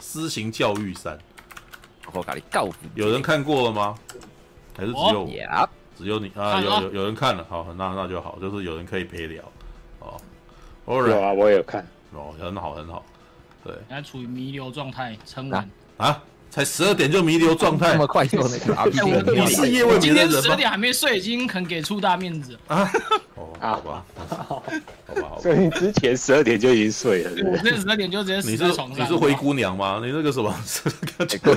私刑教育三，我咖喱告有人看过了吗？还是只有、我、只有你？啊？有有有人看了，好，那那就好，就是有人可以陪聊。哦。有啊，我也有看。哦，很好很好。对，现在处于弥留状态，撑完。啊。啊才十二点就弥留状态，这么快就那个 RPG？你事业问今天十二点还没睡，已经肯给出大面子啊！哦，好吧，好吧，好吧。所以你之前十二点就已经睡了，我那十二点就直接死在床上。你是灰姑娘吗？你那个什么，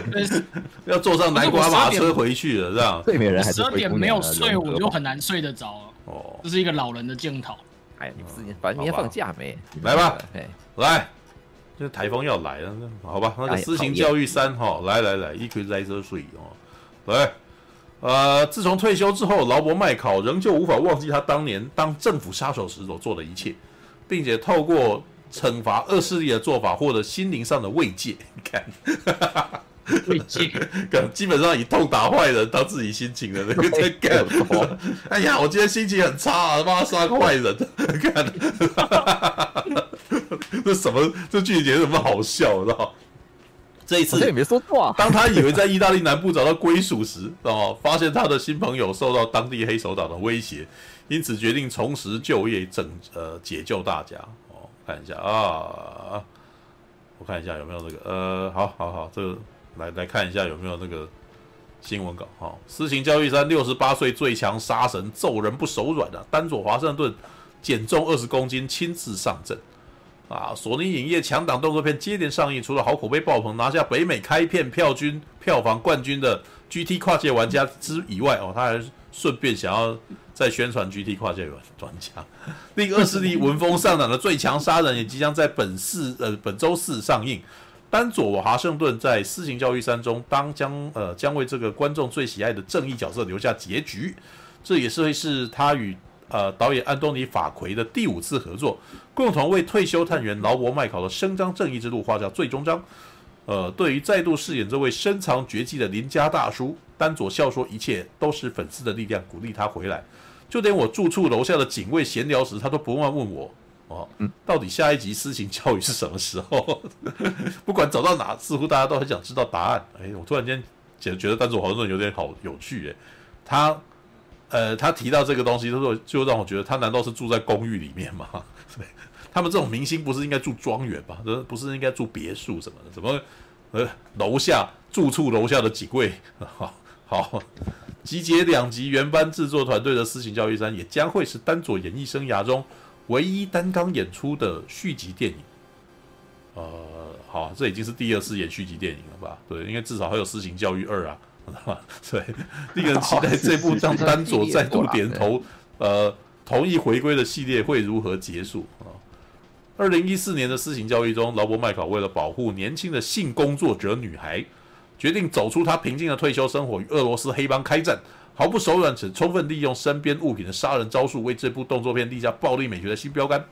要坐上南瓜马车回去了，这样。睡美人还是十二点没有睡，我就很难睡得着。哦，这是一个老人的检讨。哎，你自己反正明天放假没？来吧，来。这台风要来了，好吧，那个私刑教育三哈，来来来，一拳在这睡哦，来，呃，自从退休之后，劳勃麦考仍旧无法忘记他当年当政府杀手时所做的一切，并且透过惩罚恶势力的做法获得心灵上的慰藉。你看，慰藉，基本上以痛打坏人当自己心情的那个在干。哎呀，我今天心情很差啊，他妈杀个坏人，看。这什么？这剧情怎么好笑？知道？这一次也没说错。当他以为在意大利南部找到归属时，哦，发现他的新朋友受到当地黑手党的威胁，因此决定重拾就业，拯呃解救大家。哦，看一下啊，我看一下有没有那个呃，好好好，这个来来看一下有没有那个新闻稿。哈、哦，私刑教育三，六十八岁最强杀神揍人不手软啊！丹佐华盛顿减重二十公斤，亲自上阵。啊！索尼影业强档动作片接连上映，除了好口碑爆棚，拿下北美开片票均票房冠军的 GT 跨界玩家之以外，哦，他还顺便想要再宣传 GT 跨界玩家。另二势力闻风丧胆的最强杀人也即将在本市呃本周四上映。丹佐华盛顿在《私刑教育三》中当将呃将为这个观众最喜爱的正义角色留下结局，这也是会是他与。呃，导演安东尼·法奎的第五次合作，共同为退休探员劳勃·麦考的伸张正义之路画下最终章。呃，对于再度饰演这位深藏绝技的邻家大叔，丹佐笑说：“一切都是粉丝的力量，鼓励他回来。就连我住处楼下的警卫闲聊时，他都不忘问我：哦，到底下一集私刑教育是什么时候？不管走到哪，似乎大家都很想知道答案。哎，我突然间觉觉得丹佐华盛顿有点好有趣。哎，他。”呃，他提到这个东西，他说就让我觉得他难道是住在公寓里面吗？他们这种明星不是应该住庄园吧？不是应该住别墅什么的？怎么呃楼下住处楼下的警卫？好，好，集结两集原班制作团队的《私情教育三》也将会是丹佐演艺生涯中唯一单纲演出的续集电影。呃，好，这已经是第二次演续集电影了吧？对，因为至少还有《私情教育二》啊。对，令人期待这部让丹佐再度点头，呃，同意回归的系列会如何结束啊？二零一四年的私刑教育中，劳勃麦考为了保护年轻的性工作者女孩，决定走出他平静的退休生活，与俄罗斯黑帮开战，毫不手软，且充分利用身边物品的杀人招数，为这部动作片立下暴力美学的新标杆。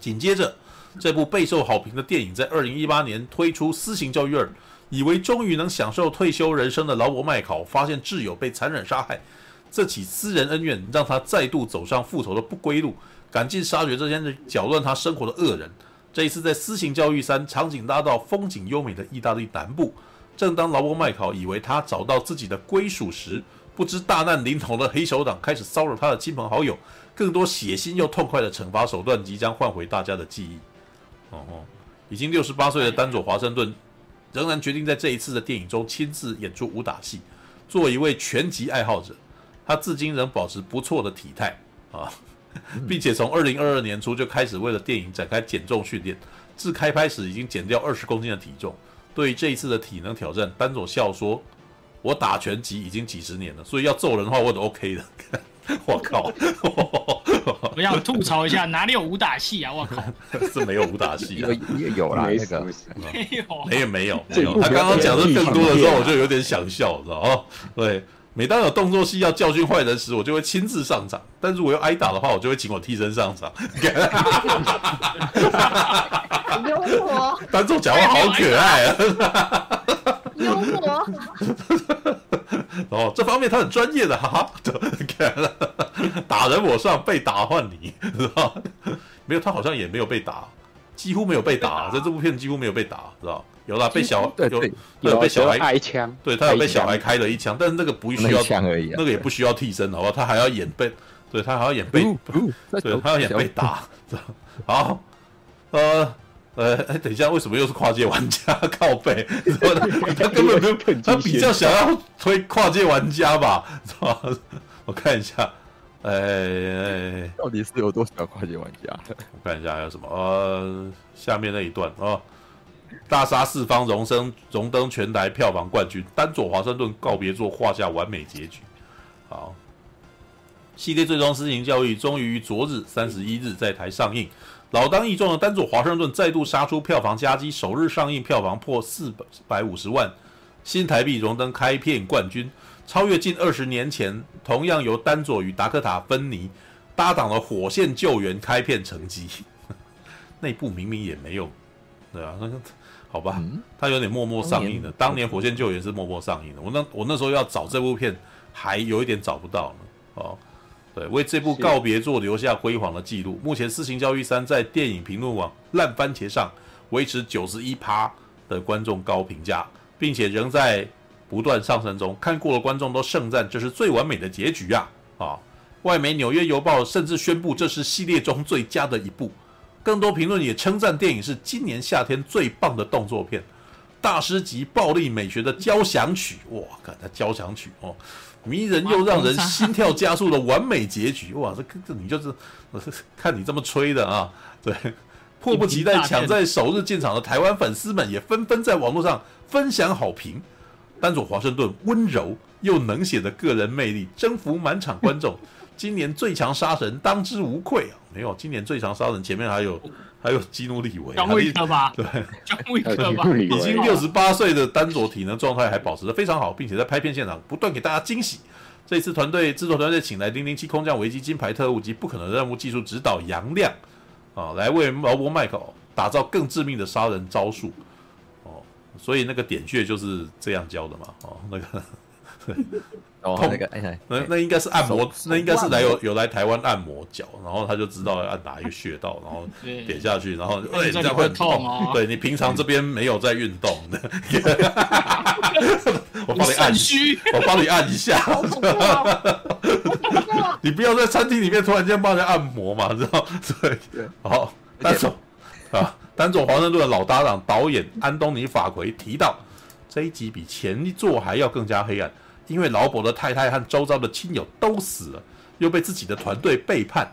紧接着，这部备受好评的电影在二零一八年推出《私刑教育二》。以为终于能享受退休人生的劳勃麦考，发现挚友被残忍杀害，这起私人恩怨让他再度走上复仇的不归路，赶尽杀绝这些搅乱他生活的恶人。这一次在私刑教育三，场景拉到风景优美的意大利南部。正当劳勃麦考以为他找到自己的归属时，不知大难临头的黑手党开始骚扰他的亲朋好友。更多血腥又痛快的惩罚手段即将换回大家的记忆。哦哦，已经六十八岁的丹佐华盛顿仍然决定在这一次的电影中亲自演出武打戏。作为一位拳击爱好者，他至今仍保持不错的体态啊，并且从二零二二年初就开始为了电影展开减重训练，自开拍时已经减掉二十公斤的体重。对于这一次的体能挑战，班佐笑说：“我打拳击已经几十年了，所以要揍人的话，我都 OK 的。” 我靠！我要吐槽一下，哪里有武打戏啊？我靠！是没有武打戏啊？有有啦，那个 没有，没有，没有，没有。他刚刚讲的更多的时候，我就有点想笑，知道哦，对，每当有动作戏要教训坏人时，我就会亲自上场；但如果要挨打的话，我就会请我替身上场。幽默，单众讲话好可爱啊！幽默。哦，这方面他很专业的，哈哈。打人我上，被打换你，知 道没有，他好像也没有被打，几乎没有被打，在这部片几乎没有被打，知道有啦，被小有，有被小孩开枪，对他有被小孩开了一枪，但是那个不需要枪而已，那个也不需要替身，好不好？他还要演被，对他还要演被，对他要演被打，好，呃。呃，哎，等一下，为什么又是跨界玩家 靠背？他根本没有，他比较想要推跨界玩家吧？我看一下，哎哎，到底是有多少跨界玩家？我看一下还有什么？呃，下面那一段啊，大杀四方，荣升荣登全台票房冠军，丹佐华盛顿告别作画下完美结局。好，系列最终私刑教育终于于昨日三十一日在台上映。老当益壮的丹佐华盛顿再度杀出票房佳绩，首日上映票房破四百五十万新台币，荣登开片冠军，超越近二十年前同样由丹佐与达克塔·芬尼搭档的《火线救援》开片成绩。那部明明也没有，对啊，那个好吧，他有点默默上映的。当年《火线救援》是默默上映的，我那我那时候要找这部片，还有一点找不到呢。哦。对，为这部告别作留下辉煌的记录。目前《私刑教育三》在电影评论网烂番茄上维持九十一趴的观众高评价，并且仍在不断上升中。看过的观众都盛赞这是最完美的结局啊！啊，外媒《纽约邮报》甚至宣布这是系列中最佳的一部。更多评论也称赞电影是今年夏天最棒的动作片，大师级暴力美学的交响曲。哇，看它交响曲哦。迷人又让人心跳加速的完美结局，哇！这这你就是，看你这么吹的啊，对，迫不及待抢在首日进场的台湾粉丝们也纷纷在网络上分享好评。丹佐华盛顿温柔又能写的个人魅力征服满场观众，今年最强杀神当之无愧啊！没有，今年最强杀神前面还有。还有基努里维，姜维克吧？对，姜维克吧？已经六十八岁的丹佐体能状态还保持的非常好，并且在拍片现场不断给大家惊喜。这次团队制作团队请来零零七空降危机金牌特务及不可能任务技术指导杨亮啊，来为劳勃麦克打造更致命的杀人招数哦。所以那个点穴就是这样教的嘛？哦，那个。哦，那个，哎，那那应该是按摩，那应该是来有有来台湾按摩脚，然后他就知道按哪一个穴道，然后 点下去，然后哎，这样会痛哦。对，你平常这边没有在运动。的，我帮你按，我帮你按一下。你不要在餐厅里面突然间帮人按摩嘛，知道？对，好，单总啊，单佐华盛顿的老搭档导演安东尼法奎提到，这一集比前一作还要更加黑暗。因为劳勃的太太和周遭的亲友都死了，又被自己的团队背叛，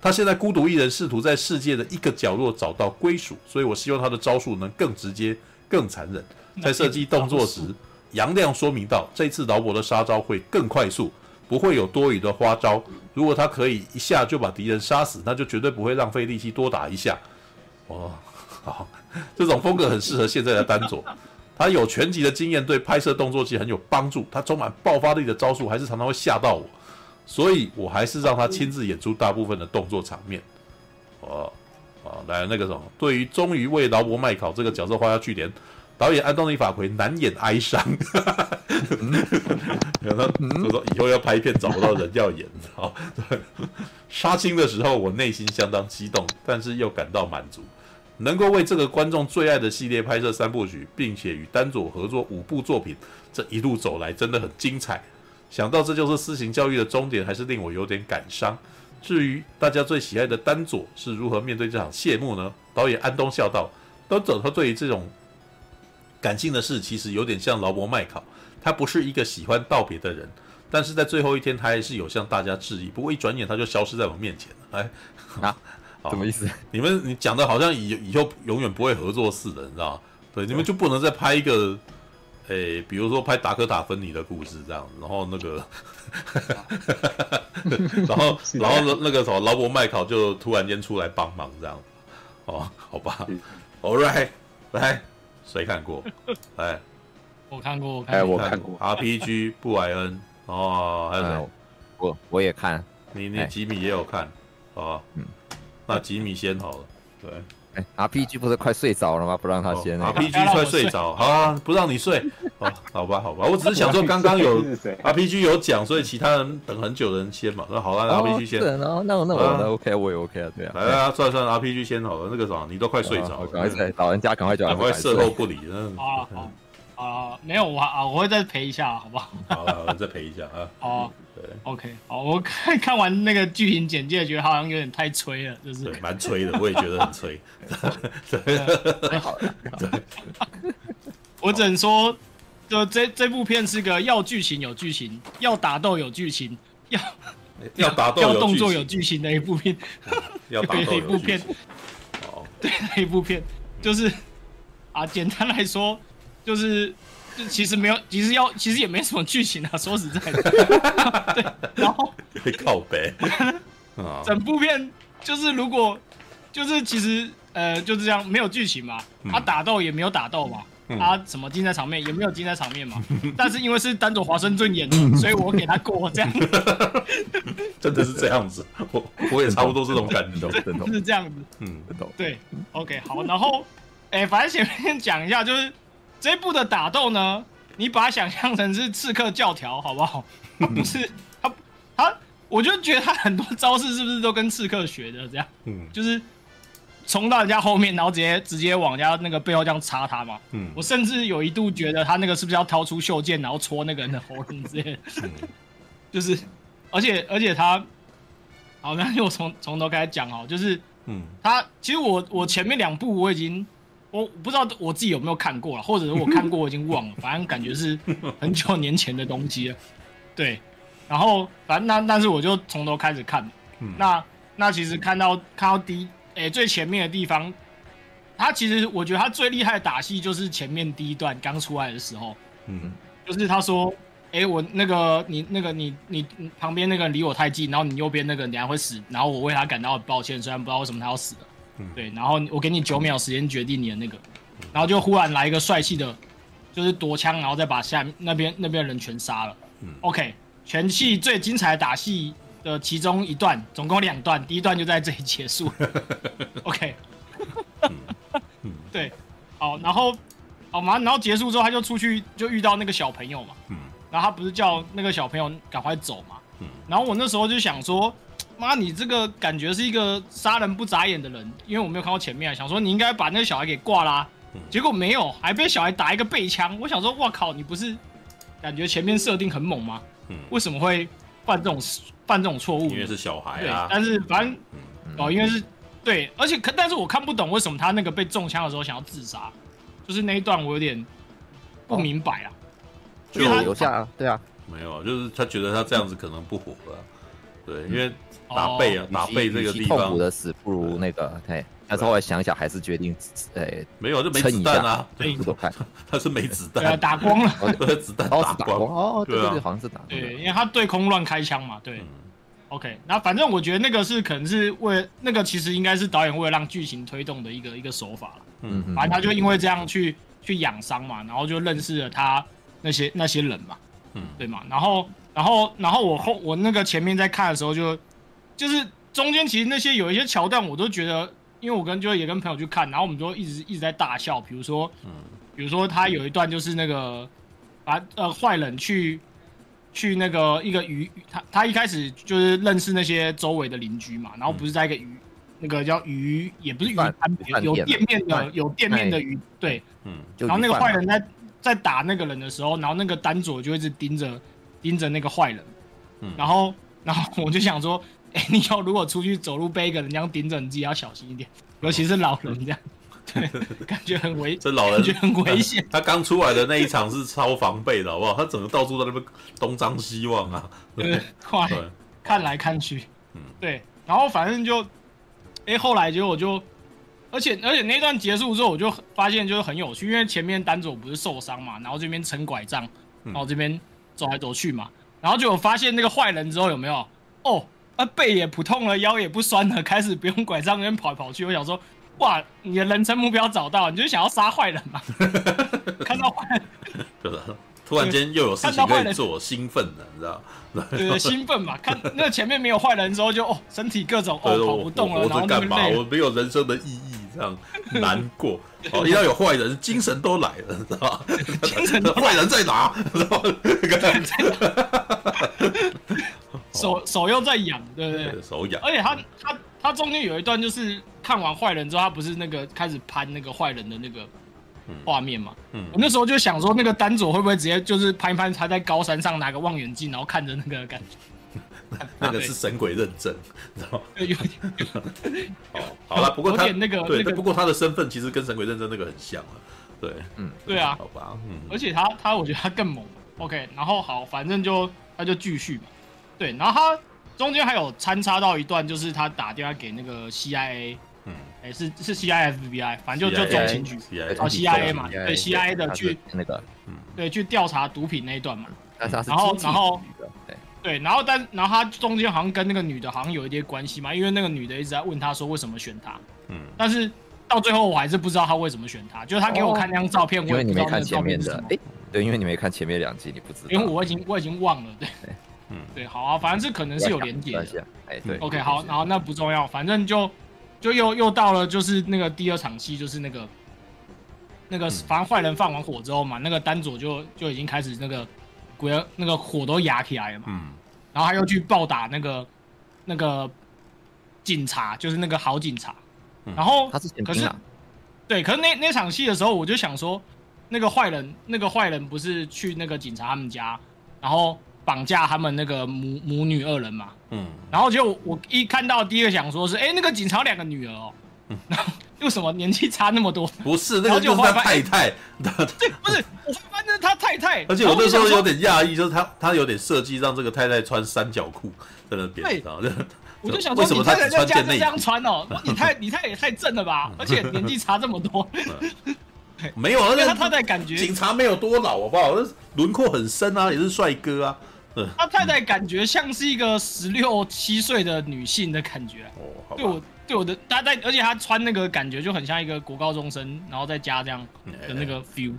他现在孤独一人，试图在世界的一个角落找到归属。所以我希望他的招数能更直接、更残忍。在设计动作时，杨亮说明到，这次劳勃的杀招会更快速，不会有多余的花招。如果他可以一下就把敌人杀死，那就绝对不会浪费力气多打一下。哦，好，这种风格很适合现在的丹佐。他有拳击的经验，对拍摄动作戏很有帮助。他充满爆发力的招数，还是常常会吓到我，所以我还是让他亲自演出大部分的动作场面。哦，啊，来那个什么，对于终于为劳勃麦考这个角色画下句点，导演安东尼·法奎难掩哀伤，然后他说以后要拍片找不到人要演，好，对，杀青的时候我内心相当激动，但是又感到满足，能够为这个观众最爱的系列拍摄三部曲，并且与丹佐合作五部作品，这一路走来真的很精彩。想到这就是私刑教育的终点，还是令我有点感伤。至于大家最喜爱的丹佐是如何面对这场谢幕呢？导演安东笑道：“丹佐他对于这种。”感性的事其实有点像劳勃麦考，他不是一个喜欢道别的人，但是在最后一天他还是有向大家致意。不过一转眼他就消失在我面前了。哎，啊，什么意思？你们你讲的好像以以后永远不会合作似的，你知道吗？对，你们就不能再拍一个，诶，比如说拍达科塔芬尼的故事这样，然后那个，然后然后那个什么劳勃麦考就突然间出来帮忙这样，哦，好吧，All right，来。谁看过？哎，我看过，哎，我看过。RPG 布莱恩哦，还有谁？我我也看。你你吉米也有看，哦，嗯，那吉米先好了。对，哎，RPG 不是快睡着了吗？不让他先。RPG 快睡着，好啊，不让你睡。哦，好吧，好吧，我只是想说，刚刚有 RPG 有讲，所以其他人等很久的人先嘛。那好了，RPG 先。那那那我 OK，我也 OK 啊，对啊。来啊，算了算了，RPG 先好了。那个啥，你都快睡着，赶快老人家赶快叫，赶快事后不理。啊好啊，没有我啊，我会再陪一下，好不好？好了，再陪一下啊。好。对，OK，好，我看 看完那个剧情简介，觉得好像有点太催了，就是蛮催的，我也觉得很催。对，好，对，我只能说，就这这部片是个要剧情有剧情，要打斗有剧情，要要打斗要动作有剧情的一部片，要打斗一部片，哦，对，那一部片就是啊，简单来说就是。就其实没有，其实要其实也没什么剧情啊。说实在的，对，然后会靠北，整部片就是如果就是其实呃就是这样，没有剧情嘛，他打斗也没有打斗嘛，他什么精彩场面也没有精彩场面嘛。但是因为是丹佐华盛顿演的，所以我给他过这样。真的是这样子，我我也差不多这种感觉，是这样子。嗯，对，OK，好，然后哎，反正前面讲一下就是。这一部的打斗呢，你把它想象成是刺客教条，好不好？他不是他他，我就觉得他很多招式是不是都跟刺客学的？这样，嗯，就是冲到人家后面，然后直接直接往人家那个背后这样插他嘛。嗯，我甚至有一度觉得他那个是不是要掏出袖剑，然后戳那个人的喉咙之类的。嗯、就是，而且而且他，好，那我从从头开始讲哦，就是，嗯，他其实我我前面两部我已经。我不知道我自己有没有看过了，或者是我看过我已经忘了，反正感觉是很久年前的东西了。对，然后反正那但是我就从头开始看。嗯、那那其实看到看到第一诶、欸、最前面的地方，他其实我觉得他最厉害的打戏就是前面第一段刚出来的时候，嗯，就是他说，哎、欸、我那个你那个你你旁边那个人离我太近，然后你右边那个人等下会死，然后我为他感到很抱歉，虽然不知道为什么他要死了。对，然后我给你九秒时间决定你的那个，然后就忽然来一个帅气的，就是夺枪，然后再把下面那边那边的人全杀了。嗯，OK，全戏最精彩的打戏的其中一段，总共两段，第一段就在这里结束。OK，对，好，然后好嘛，然后结束之后他就出去就遇到那个小朋友嘛，嗯，然后他不是叫那个小朋友赶快走嘛，嗯，然后我那时候就想说。妈，你这个感觉是一个杀人不眨眼的人，因为我没有看到前面，想说你应该把那个小孩给挂啦，结果没有，还被小孩打一个背枪。我想说，哇靠，你不是感觉前面设定很猛吗？为什么会犯这种犯这种错误？因为是小孩啊。但是反正哦，因为是对，而且可但是我看不懂为什么他那个被中枪的时候想要自杀，就是那一段我有点不明白啊。就留下，对啊，没有，就是他觉得他这样子可能不活了，对，因为。打背啊，打背这个地方，痛苦的死不如那个，对。但是后来想想，还是决定，哎，没有，就没子弹啊。对，都 看，他是没子弹，打光了，子弹打光。哦，对对对，好像是打。对，因为他对空乱开枪嘛，对。OK，那反正我觉得那个是可能是为那个其实应该是导演为了让剧情推动的一个一个手法了。嗯，反正他就因为这样去去养伤嘛，然后就认识了他那些那些人嘛，嗯，对嘛。然后然后然后我后我那个前面在看的时候就。就是中间其实那些有一些桥段，我都觉得，因为我跟就也跟朋友去看，然后我们就一直一直在大笑。比如说，比如说他有一段就是那个把呃坏人去去那个一个鱼，他他一开始就是认识那些周围的邻居嘛，然后不是在一个鱼、嗯、那个叫鱼也不是鱼摊，有店面的有店面的鱼对，嗯，然后那个坏人在在打那个人的时候，然后那个丹佐就一直盯着盯着那个坏人，嗯，然后 然后我就想说，哎、欸，你要如果出去走路被一个人这样盯着，你自己要小心一点，尤其是老人这样。对，感觉很危，这老人感觉很危险。他刚出来的那一场是超防备的，好不好？他整个到处在那边东张西望啊，对，快看来看去，嗯，对。然后反正就，哎、欸，后来结果我就，而且而且那段结束之后，我就发现就是很有趣，因为前面丹佐不是受伤嘛，然后这边撑拐杖，然后这边走来走去嘛，然后就有发现那个坏人之后有没有？哦，啊背也不痛了，腰也不酸了，开始不用拐杖那边跑来跑去。我想说。哇，你的人生目标找到，你就想要杀坏人嘛？看到坏人，对吧？突然间又有事情可以做，兴奋了，你知道？对，对，兴奋嘛！看那前面没有坏人之后就，就哦，身体各种哦跑不动了，然后干嘛？我没有人生的意义，这样难过。哦，一到有坏人，精神都来了，知道吧？精神坏人在哪？知道手手又在痒，对不对？手痒，而且他他他中间有一段就是。看完坏人之后，他不是那个开始拍那个坏人的那个画面嘛？嗯，我那时候就想说，那个丹佐会不会直接就是拍一攀，他在高山上拿个望远镜，然后看着那个感觉？那个是神鬼认证，知道吗？有点。哦，好了，不过他那个对，不过他的身份其实跟神鬼认证那个很像啊。对，嗯，对啊，好吧，嗯，而且他他我觉得他更猛。OK，然后好，反正就他就继续嘛。对，然后他中间还有参插到一段，就是他打电话给那个 CIA。嗯，哎，是是 C I F B I，反正就就中情局，哦 C I A 嘛，对 C I A 的去那个，嗯，对，去调查毒品那一段嘛。然后然后对，然后但然后他中间好像跟那个女的好像有一点关系嘛，因为那个女的一直在问他说为什么选他，嗯，但是到最后我还是不知道他为什么选他，就是他给我看那张照片，我因为你没看前面的，哎，对，因为你没看前面两集，你不知道，因为我已经我已经忘了，对，嗯，对，好啊，反正这可能是有连结的，哎，对，OK，好，然后那不重要，反正就。就又又到了，就是那个第二场戏，就是那个那个，反正坏人放完火之后嘛，那个丹佐就就已经开始那个鬼，那个火都压起来了嘛。嗯。然后他又去暴打那个那个警察，就是那个好警察。然后他是可是对，可是那那场戏的时候，我就想说，那个坏人，那个坏人不是去那个警察他们家，然后。绑架他们那个母母女二人嘛，嗯，然后就我一看到第一个想说是，哎，那个警察两个女儿哦，嗯，为什么年纪差那么多？不是，那个就是他太太，对，不是，我发现他太太，而且我那时候有点讶异，就是他他有点设计让这个太太穿三角裤在那边，对，我就想说，为什么他在家这样穿哦？你太你太也太正了吧？而且年纪差这么多，没有，而且他太太感觉警察没有多老，好不好？轮廓很深啊，也是帅哥啊。他太太感觉像是一个十六七岁的女性的感觉，哦，对我对我的他在，而且他穿那个感觉就很像一个国高中生，然后再加这样的那个 feel，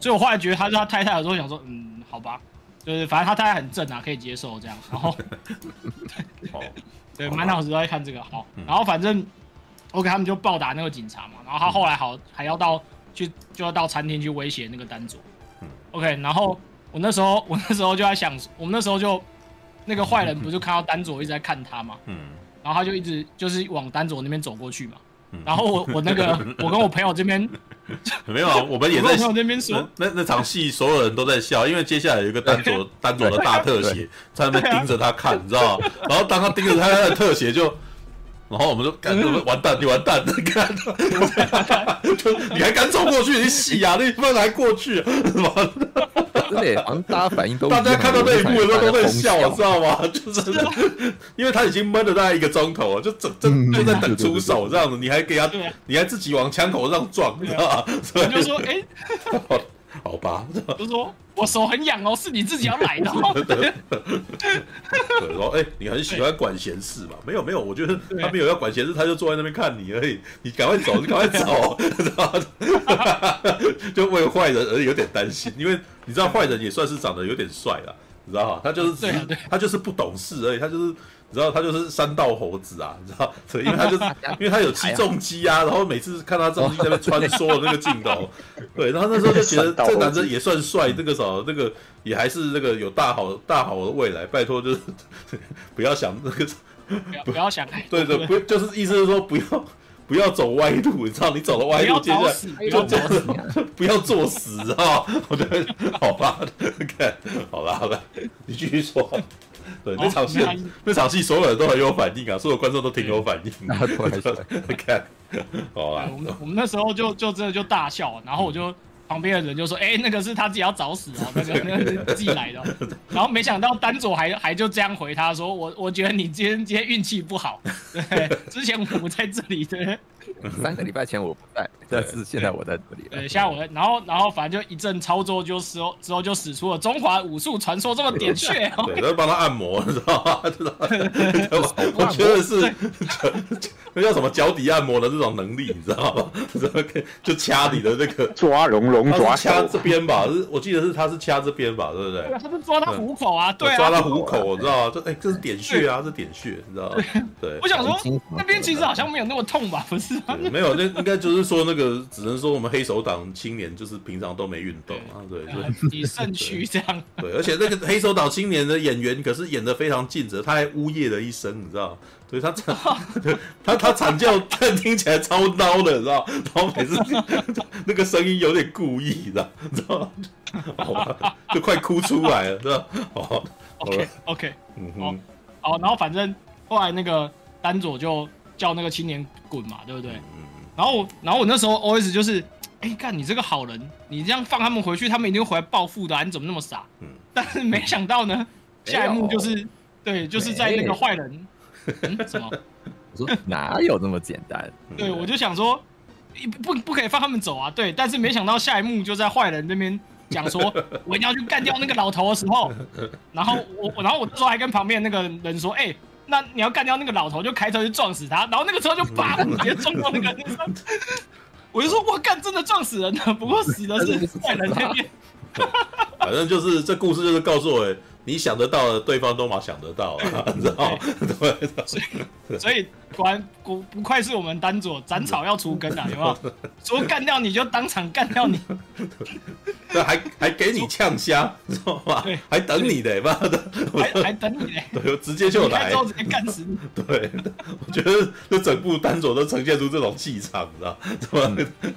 所以我后来觉得他是他太太的时候想说，嗯，好吧，就是反正他太太很正啊，可以接受这样，然后 对，满脑子都在看这个，好，然后反正 OK，他们就暴打那个警察嘛，然后他后来好还要到去就要到餐厅去威胁那个丹佐，OK，然后。我那时候，我那时候就在想，我们那时候就那个坏人不是看到丹佐一直在看他嘛，嗯，然后他就一直就是往丹佐那边走过去嘛，嗯，然后我我那个 我跟我朋友这边没有啊，我们也在 朋友那边说，那那场戏所有人都在笑，因为接下来有一个丹佐丹佐的大特写在那边盯着他看，你知道吗？然后当他盯着他的特写就。然后我们就干，完蛋，你完蛋，你看，就你还敢走过去？你洗啊，你不能还过去，完对，大家反应都大家看到那一幕的时候都在笑，知道吗？就是因为他已经闷了大概一个钟头了，就整整就在等出手这样子，你还给他，你还自己往枪口上撞，你知道吗？所以就说，哎。好吧，就说我手很痒哦，是你自己要来的。对，说哎，你很喜欢管闲事嘛？没有没有，我觉得他没有要管闲事，他就坐在那边看你而已。你赶快走，你赶快走，知道吗？就为坏人而有点担心，因为你知道坏人也算是长得有点帅了，你知道吗？他就是他就是不懂事而已，他就是你知道他就是三道猴子啊，你知道？对，因为他就是 因为他有起重机啊，然后每次看他重机在那边穿梭的那个镜头，对，然后那时候就觉得这男生也算帅，那个时候那个也还是那个有大好大好的未来，拜托就是不要想那个不要不要想太对对，不就是意思是说不要。不要走歪路，你知道？你走了歪路，接下来就这样，不要作死啊！我觉得好吧，看，好吧好吧，你继续说。对，那场戏，那场戏所有人都很有反应啊，所有观众都挺有反应。看，好啊，我们我们那时候就就真的就大笑，然后我就。旁边的人就说：“哎、欸，那个是他自己要找死哦，那个那个是自己来的。”然后没想到丹佐还还就这样回他说：“我我觉得你今天今天运气不好，对，之前我不在这里，对，三个礼拜前我不在，但是现在我在这里。对，现在我在，然后然后反正就一阵操作，就之后之后就使出了中华武术传说这么点穴，对，都帮他按摩，知道吗？知道吗？我觉得是那叫什么脚底按摩的这种能力，你知道吗？就掐你的那个 抓龙龙。抓掐这边吧，是我记得是他是掐这边吧，对不对？他是抓他虎口啊，对啊，抓他虎口，我知道啊，这哎，这是点穴啊，这点穴，你知道吗？对，我想说那边其实好像没有那么痛吧，不是？没有，那应该就是说那个，只能说我们黑手党青年就是平常都没运动啊，对，以肾虚这样。对，而且那个黑手党青年的演员可是演的非常尽责，他还呜咽了一声，你知道。所以他惨，他他惨叫，但听起来超孬的，你知道？然后每次 那个声音有点故意，你知道？你知道？就快哭出来了，知道？哦，OK OK，嗯哼，好，然后反正后来那个丹佐就叫那个青年滚嘛，对不对？嗯，然后然后我那时候 OS 就是，哎，干你这个好人，你这样放他们回去，他们一定会回来报复的，你怎么那么傻？嗯，但是没想到呢，下一幕就是，对，就是在那个坏人。嗯、什么？我说哪有那么简单？对，我就想说，不不可以放他们走啊。对，但是没想到下一幕就在坏人那边讲说，我一定要去干掉那个老头的时候，然后我，然后我那时候还跟旁边那个人说，哎、欸，那你要干掉那个老头，就开车去撞死他。然后那个车就叭直接撞到那个人上，我就说，我干，真的撞死人了。不过死的是坏人那边。反正就是这故事就是告诉我。你想得到的，对方都嘛想得到啊，你知道？对，所以所以果然不不愧是我们丹佐，斩草要除根啊，有没有？说干掉你就当场干掉你，对，还还给你呛虾，知道吗？对，还等你的，妈的，还还等你嘞，对，直接就来，直接干死你。对，我觉得这整部丹佐都呈现出这种气场，你知道？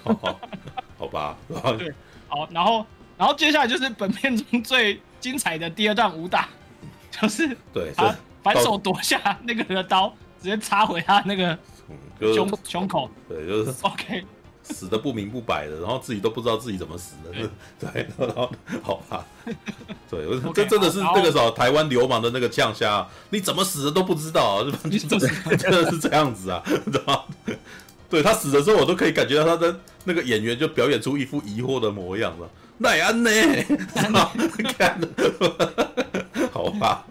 好吧，好吧，对，好，然后然后接下来就是本片中最。精彩的第二段武打，就是对他反手夺下那个人的刀，直接插回他那个胸胸口。对，就是 OK，死的不明不白的，然后自己都不知道自己怎么死的。对，然后好吧，对，这真的是那个时候台湾流氓的那个呛虾，你怎么死的都不知道，就 真的是这样子啊，知道吗？对，他死的时候，我都可以感觉到他的那个演员就表演出一副疑惑的模样了。奈安呢？看，好吧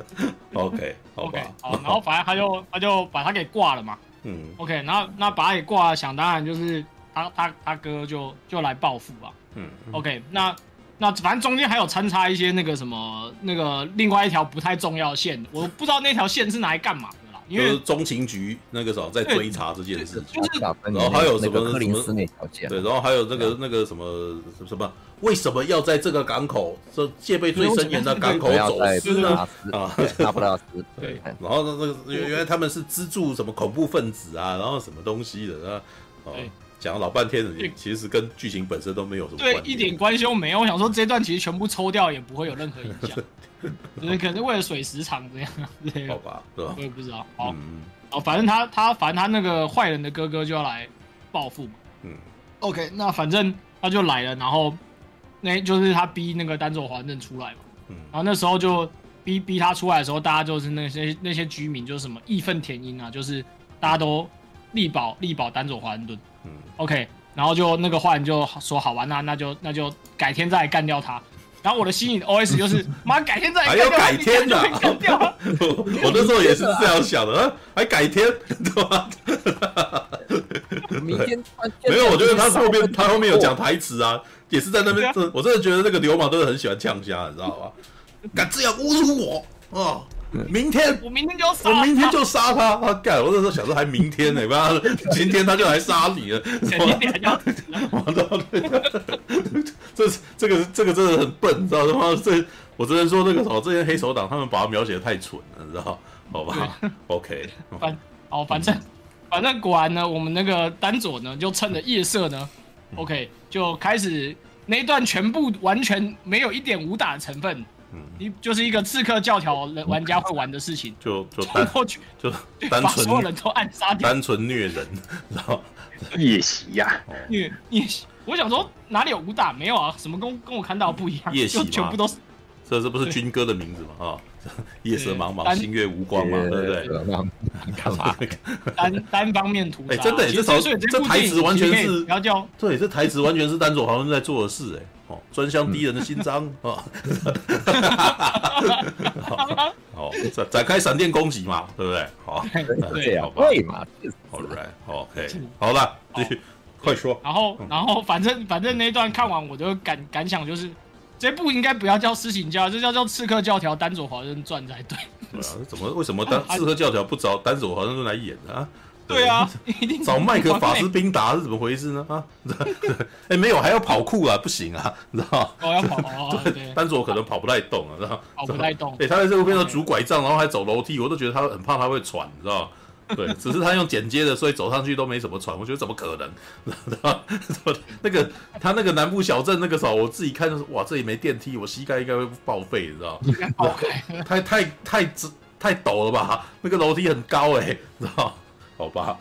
，OK，好吧，好，然后反正他就他就把他给挂了嘛。嗯，OK，然后那把他给挂了，想当然就是他他他哥就就来报复吧。嗯，OK，那那反正中间还有穿插一些那个什么那个另外一条不太重要线，我不知道那条线是拿来干嘛。因为中情局那个时候在追查这件事，就是然后还有什么克林斯那条线，对，然后还有那个那个什么什么，为什么要在这个港口这戒备最森严的港口走私呢？啊，那不拉斯，对，然后那个原来他们是资助什么恐怖分子啊，然后什么东西的啊，哦，讲了老半天的，其实跟剧情本身都没有什么对，一点关系都没有。我想说这段其实全部抽掉也不会有任何影响。可能是为了水时长这样，好吧，对吧？我也不知道。好，哦，反正他他反正他那个坏人的哥哥就要来报复嘛。嗯，OK，那反正他就来了，然后那就是他逼那个丹佐华盛出来嘛。嗯，然后那时候就逼逼他出来的时候，大家就是那些那些居民就是什么义愤填膺啊，就是大家都力保力保丹佐华盛顿。嗯，OK，然后就那个坏人就说好玩，那那就那就改天再来干掉他。然后我的心里 OS 就是，妈，改天再还有改天的，我那时候也是这样想的，还改天，对吧？明天没有，我觉得他后面他后面有讲台词啊，也是在那边。我真的觉得那个流氓都是很喜欢呛虾，你知道吧？敢这样侮辱我啊！明天我明天就要杀我明天就杀他！他干！我那时候想说还明天呢、不然今天他就来杀你了。我操！这这个这个真的很笨，你知道吗？这我只能说那个什么，这些黑手党他们把他描写的太蠢了，你知道？好吧，OK，反哦，反正反正果然呢，我们那个丹佐呢，就趁着夜色呢，OK，就开始那一段全部完全没有一点武打的成分，嗯你就是一个刺客教条的玩家会玩的事情，就就 单冲过去就就 单把所有人纯都暗杀掉。单纯虐人，然后夜袭呀，虐夜袭，我想说哪里有武打？没有啊，什么跟跟我看到不一样，夜袭就全部都是这这不是军哥的名字吗？啊，夜色茫茫，星月无光嘛，对不对？干嘛？单单方面屠杀。哎真的这台词完全是叫对，这台词完全是丹佐华盛顿在做的事，哎，哦，专向敌人的心脏，哦，好，展展开闪电攻击嘛，对不对？好，对啊，好吧对嘛？，All right，OK，好了，继续，快说，然后，然后，反正反正那一段看完，我就感感想就是，这部应该不要叫私行教，这叫叫刺客教条丹佐华盛顿传才对。对啊，怎么为什么丹 刺客教条不找丹佐华盛顿来演呢？啊，对啊，一定找麦克法斯宾达是怎么回事呢？啊，哎，没有，还要跑酷啊，不行啊，你知道哦要跑哦，对，丹佐可能跑不太动啊，知道跑不太动哎，他在这部片上拄拐杖，然后还走楼梯，我都觉得他很怕他会喘，你知道对，只是他用剪接的，所以走上去都没什么喘。我觉得怎么可能？那个他那个南部小镇那个时候，我自己看就是哇，这里没电梯，我膝盖应该会报废，你知道吗太太太直太陡了吧？那个楼梯很高哎、欸，知道？好吧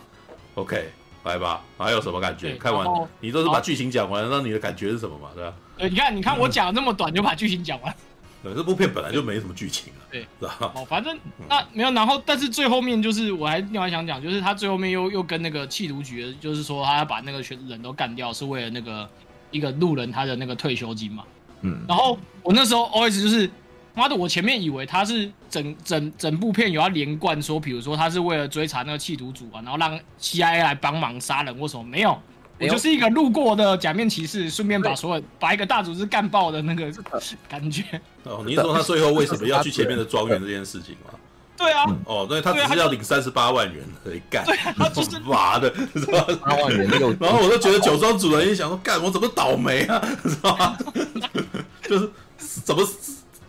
，OK，来吧，还有什么感觉？看完你都是把剧情讲完，那你的感觉是什么嘛？对吧？对，你看，你看我讲的那么短就把剧情讲完。对，这部片本来就没什么剧情啊，对，是吧？哦，反正那没有，然后但是最后面就是我还另外想讲，就是他最后面又又跟那个弃毒局，就是说他要把那个全人都干掉，是为了那个一个路人他的那个退休金嘛。嗯，然后我那时候 always 就是，妈的，我前面以为他是整整整部片有要连贯，说比如说他是为了追查那个弃毒组啊，然后让 CIA 来帮忙杀人或什么，没有。我就是一个路过的假面骑士，顺便把所有把一个大组织干爆的那个 感觉。哦，你是说他最后为什么要去前面的庄园这件事情吗？对啊，哦，对，他只是要领三十八万元而已，干，他就是 妈的？八万元那个，然后我就觉得酒庄主人也想说，干我怎么倒霉啊，知道吗？就是怎么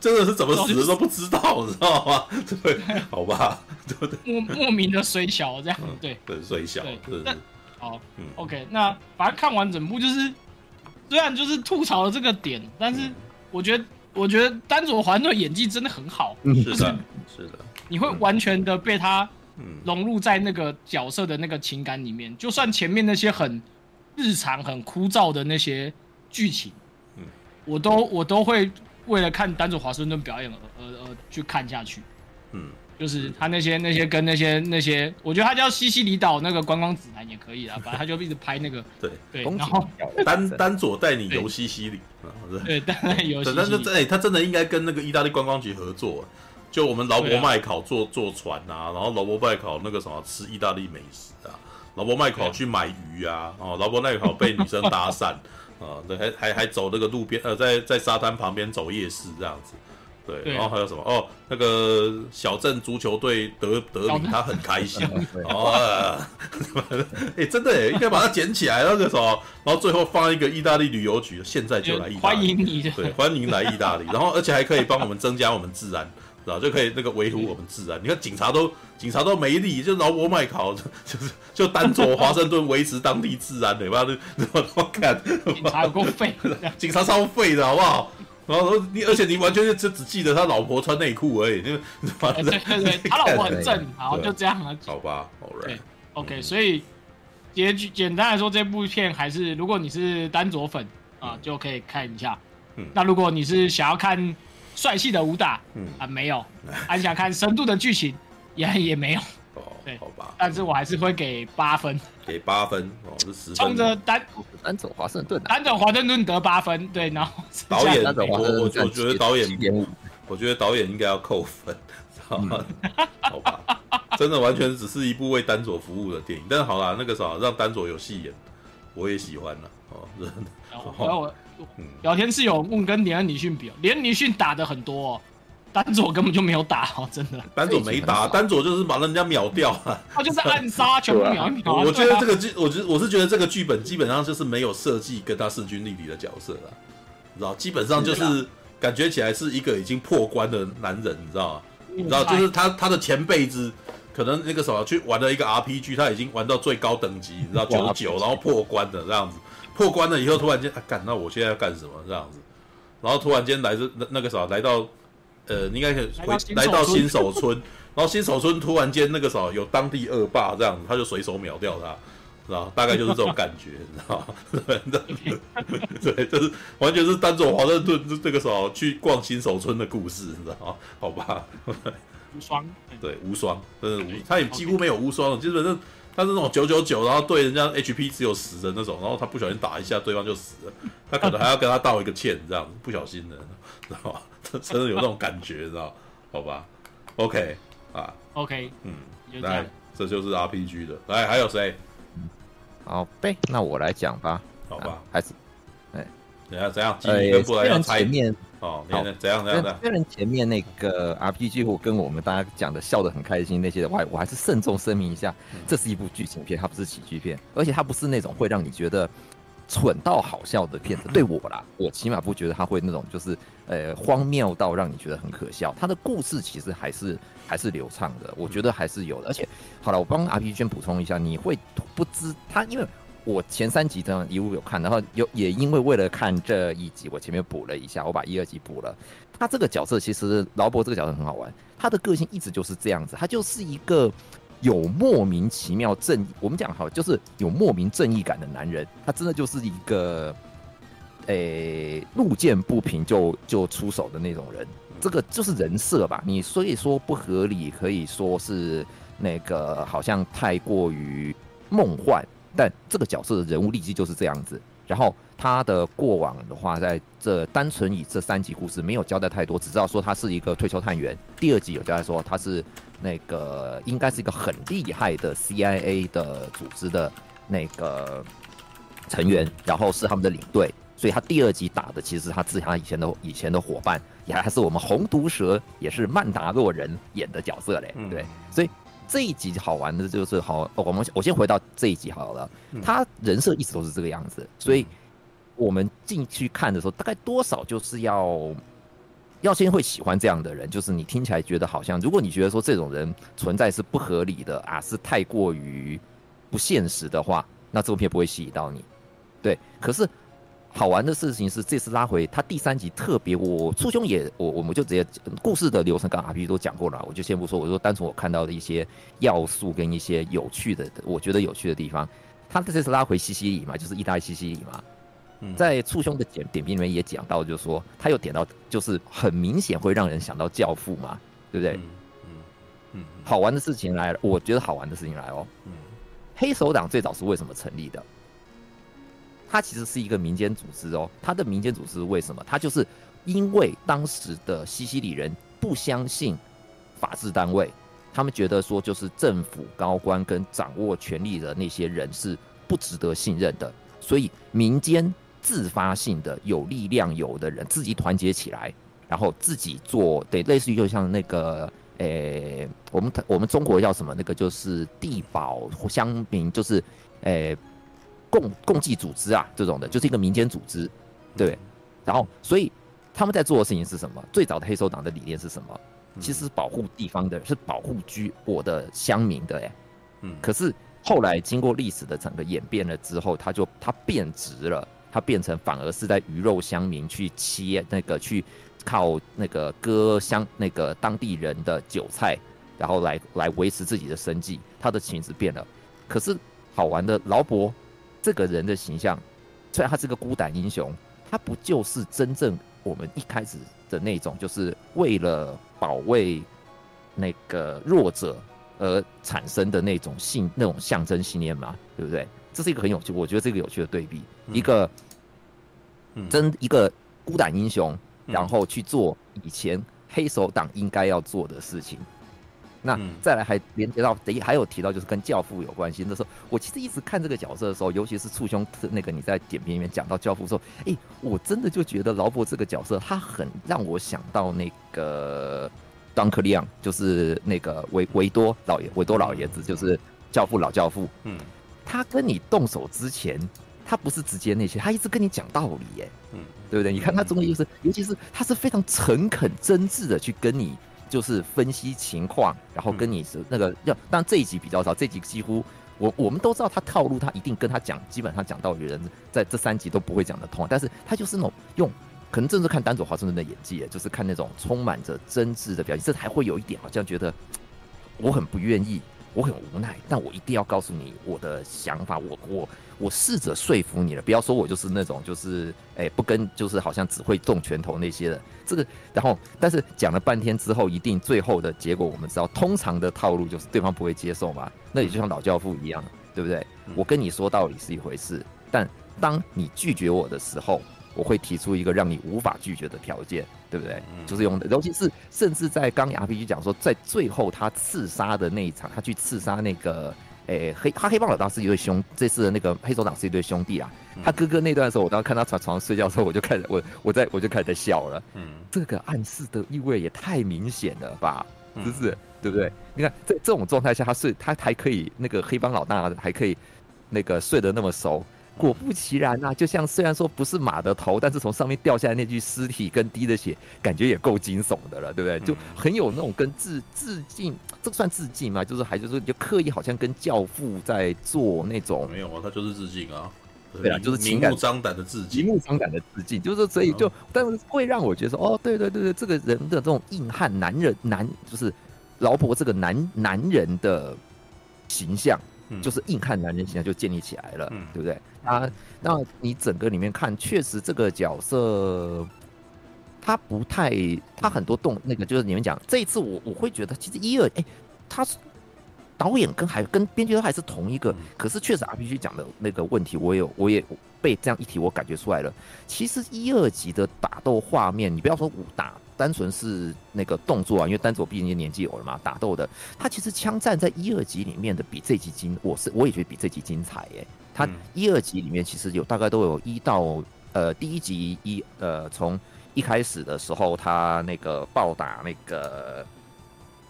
真的是怎么死的都不知道，知道吗？对，好吧，对不对？莫莫名的水小这样，对。对，水小，对好嗯，OK，那反正看完整部就是，虽然就是吐槽了这个点，但是我觉得，我觉得丹佐环的演技真的很好，嗯。是的，是的，你会完全的被他嗯，融入在那个角色的那个情感里面，就算前面那些很日常、很枯燥的那些剧情，嗯。我都我都会为了看丹佐华盛顿表演而而而去看下去。嗯，就是他那些那些跟那些那些，我觉得他叫西西里岛那个观光指南也可以啊，反正他就一直拍那个 对，对，然后丹丹佐带你游西西里，啊，对。对，当然有西对，但是西里，哎、他真的应该跟那个意大利观光局合作，就我们劳勃麦考坐坐船啊，然后劳勃麦考那个什么吃意大利美食啊，劳勃麦考去买鱼啊，哦，劳勃麦考被女生搭讪啊，对，还还还走那个路边呃，在在沙滩旁边走夜市这样子，对，对。然后还有什么？哦，那个小镇足球队得得名，他很开心对哦，哎、真的哎，应该把它捡起来那个什么，然后最后放一个意大利旅游局，现在就来意大利，欢迎你，对，欢迎来意大利，然后而且还可以帮我们增加我们治安，知道就可以那个维护我们治安。你看警察都警察都没力，就劳勃麦考 就是就单着华盛顿维持当地治安的，妈的，我我看警察有够废，警察超废的好不好？然后你而且你完全就只记得他老婆穿内裤而已，就反对正对对，他老婆很正，然后 就这样了。好吧 right，，OK，所以结局简单来说，这部片还是如果你是丹卓粉啊，就可以看一下嗯。那如果你是想要看帅气的武打嗯，啊，没有；还想看深度的剧情，也也没有。哦对，好吧，但是我还是会给八分，给八分哦，是十分。冲着丹丹佐华盛顿啊，丹佐华盛顿得八分，对，然后导演我我我觉得导演点五，我觉得导演应该要扣分？好吧，真的完全只是一部为丹佐服务的电影。但是好啦，那个啥，让丹佐有戏演，我也喜欢了哦。真的然后聊天室有问跟连恩尼逊比哦，连恩尼逊打的很多哦，丹佐根本就没有打哦，真的，丹佐没打，丹佐就是把人家秒掉了，他就是暗杀，全部秒一秒。我觉得这个剧，我觉我是觉得这个剧本基本上就是没有设计跟他势均力敌的角色了，你知道，基本上就是感觉起来是一个已经破关的男人，你知道吗？你知道，就是他他的前辈子可能那个什么去玩了一个 RPG，他已经玩到最高等级，你知道九十九，然后破关的这样子，破关了以后突然间啊干，那我现在要干什么这样子？然后突然间来这那那个时候来到。呃，你应该可以回来到新手村，然后新手村突然间那个啥有当地恶霸这样子，他就随手秒掉他，知道大概就是这种感觉，你知道吗？对，对，就是完全是丹佐华盛顿这个时候去逛新手村的故事，你知道吗？好吧，无双，对，无双，真的无，他也几乎没有无双，基本上他是那种九九九，然后对人家 HP 只有十的那种，然后他不小心打一下，对方就死了，他可能还要跟他道一个歉，这样不小心的，知道吗？真的有那种感觉，知道？好吧，OK 啊，OK，嗯，来，这就是 RPG 的。来，还有谁？好呗，那我来讲吧。好吧，还是，哎，等下怎样？呃，跟过来要猜面哦，好，怎样怎样的？虽然前面那个 RPG 我跟我们大家讲的笑得很开心那些的话，我还是慎重声明一下，这是一部剧情片，它不是喜剧片，而且它不是那种会让你觉得。蠢到好笑的片子，对我啦，我起码不觉得它会那种就是呃荒谬到让你觉得很可笑。它的故事其实还是还是流畅的，我觉得还是有的。而且好了，我帮 RPG 圈补充一下，你会不知它，因为我前三集这样一路有看，然后有也因为为了看这一集，我前面补了一下，我把一二集补了。他这个角色其实劳勃这个角色很好玩，他的个性一直就是这样子，他就是一个。有莫名其妙正义，我们讲好就是有莫名正义感的男人，他真的就是一个，诶、路见不平就就出手的那种人，这个就是人设吧。你所以说不合理，可以说是那个好像太过于梦幻，但这个角色的人物立基就是这样子。然后他的过往的话，在这单纯以这三集故事没有交代太多，只知道说他是一个退休探员。第二集有交代说他是。那个应该是一个很厉害的 CIA 的组织的那个成员，然后是他们的领队，所以他第二集打的其实他自己他以前的以前的伙伴，也还是我们红毒蛇，也是曼达洛人演的角色嘞，对，所以这一集好玩的就是好，哦，我们我先回到这一集好了，他人设一直都是这个样子，所以我们进去看的时候，大概多少就是要。要先会喜欢这样的人，就是你听起来觉得好像，如果你觉得说这种人存在是不合理的啊，是太过于不现实的话，那这部片不会吸引到你。对，可是好玩的事情是，这次拉回他第三集特别，我初兄也我我们就直接故事的流程跟 RPG 都讲过了，我就先不说，我说单纯我看到的一些要素跟一些有趣的，我觉得有趣的地方，他这次拉回西西里嘛，就是意大利西西里嘛。在簇兄的点点评里面也讲到，就是说他有点到，就是很明显会让人想到教父嘛，对不对？嗯嗯。好玩的事情来了，我觉得好玩的事情来哦。嗯。黑手党最早是为什么成立的？它其实是一个民间组织哦。它的民间组织为什么？它就是因为当时的西西里人不相信法治单位，他们觉得说就是政府高官跟掌握权力的那些人是不值得信任的，所以民间。自发性的有力量有的人自己团结起来，然后自己做，对，类似于就像那个，诶、我们我们中国叫什么？那个就是地保乡民，就是诶、共共济组织啊，这种的，就是一个民间组织，对。然后，所以他们在做的事情是什么？最早的黑手党的理念是什么？其实是保护地方的，是保护居我的乡民的，哎，嗯。可是后来经过历史的整个演变了之后，他就他变质了。它变成反而是在鱼肉乡民去切那个去靠那个割乡那个当地人的韭菜，然后来来维持自己的生计。他的情势变了，可是好玩的劳勃这个人的形象，虽然他是个孤胆英雄，他不就是真正我们一开始的那种，就是为了保卫那个弱者而产生的那种信那种象征信念吗？对不对？这是一个很有趣，我觉得这个有趣的对比，嗯、一个真一个孤胆英雄，嗯、然后去做以前黑手党应该要做的事情，那嗯再来还连接到，等于还有提到就是跟教父有关系。那时候我其实一直看这个角色的时候，尤其是簇兄那个你在点评里面讲到教父的时候，哎，我真的就觉得劳勃这个角色他很让我想到那个当克利昂，就是那个维维多老爷，维多老爷子就是教父老教父。嗯他跟你动手之前，他不是直接那些，他一直跟你讲道理，耶，嗯，对不对？你看他中间就是，尤其是他是非常诚恳、真挚的去跟你就是分析情况，然后跟你是那个要，当然这一集比较少，这一集几乎我我们都知道他套路，他一定跟他讲，基本上讲道理的人在这三集都不会讲得通，但是他就是那种用，可能正是看丹佐华盛顿的演技，就是看那种充满着真挚的表情，这还会有一点好像觉得我很不愿意。我很无奈，但我一定要告诉你我的想法。我我我试着说服你了，不要说我就是那种就是哎、欸、不跟就是好像只会动拳头那些的这个。然后，但是讲了半天之后，一定最后的结果我们知道，通常的套路就是对方不会接受嘛。那也就像老教父一样，对不对？我跟你说道理是一回事，但当你拒绝我的时候，我会提出一个让你无法拒绝的条件。对不对？就是用的，尤其是甚至在刚 RPG 讲说，在最后他刺杀的那一场，他去刺杀那个，诶黑他黑帮老大是一对兄，这次的那个黑手党是一对兄弟啊。他哥哥那段的时候，我当时看他床床上睡觉的时候，我就开始 我我在我就开始在笑了。嗯，这个暗示的意味也太明显了吧？是不是？对不对？你看在这种状态下，他睡他还可以那个黑帮老大还可以那个睡得那么熟。果不其然啊，就像虽然说不是马的头，但是从上面掉下来那具尸体跟滴的血，感觉也够惊悚的了，对不对？就很有那种跟致致敬，这算致敬吗？就是还就是就刻意好像跟教父在做那种没有啊，他就是致敬啊，对啊，就是明目张胆的致敬，明目张胆的致敬，就是所以就，但是会让我觉得说，哦，对对对对，这个人的这种硬汉男人男，就是劳勃这个男男人的形象。就是硬汉男人形象就建立起来了，嗯、对不对？啊，那你整个里面看，确实这个角色他不太，他很多动那个，就是你们讲这一次我我会觉得，其实一二哎，他导演跟还跟编剧都还是同一个，可是确实 RPG 讲的那个问题，我有我也被这样一提，我感觉出来了。其实一二级的打斗画面，你不要说武打。单纯是那个动作啊，因为丹佐毕竟年纪有了嘛，打斗的他其实枪战在一二级里面的比这集精，我是我也觉得比这集精彩耶。他一二集里面其实有大概都有一到呃第一集一呃从一开始的时候他那个暴打那个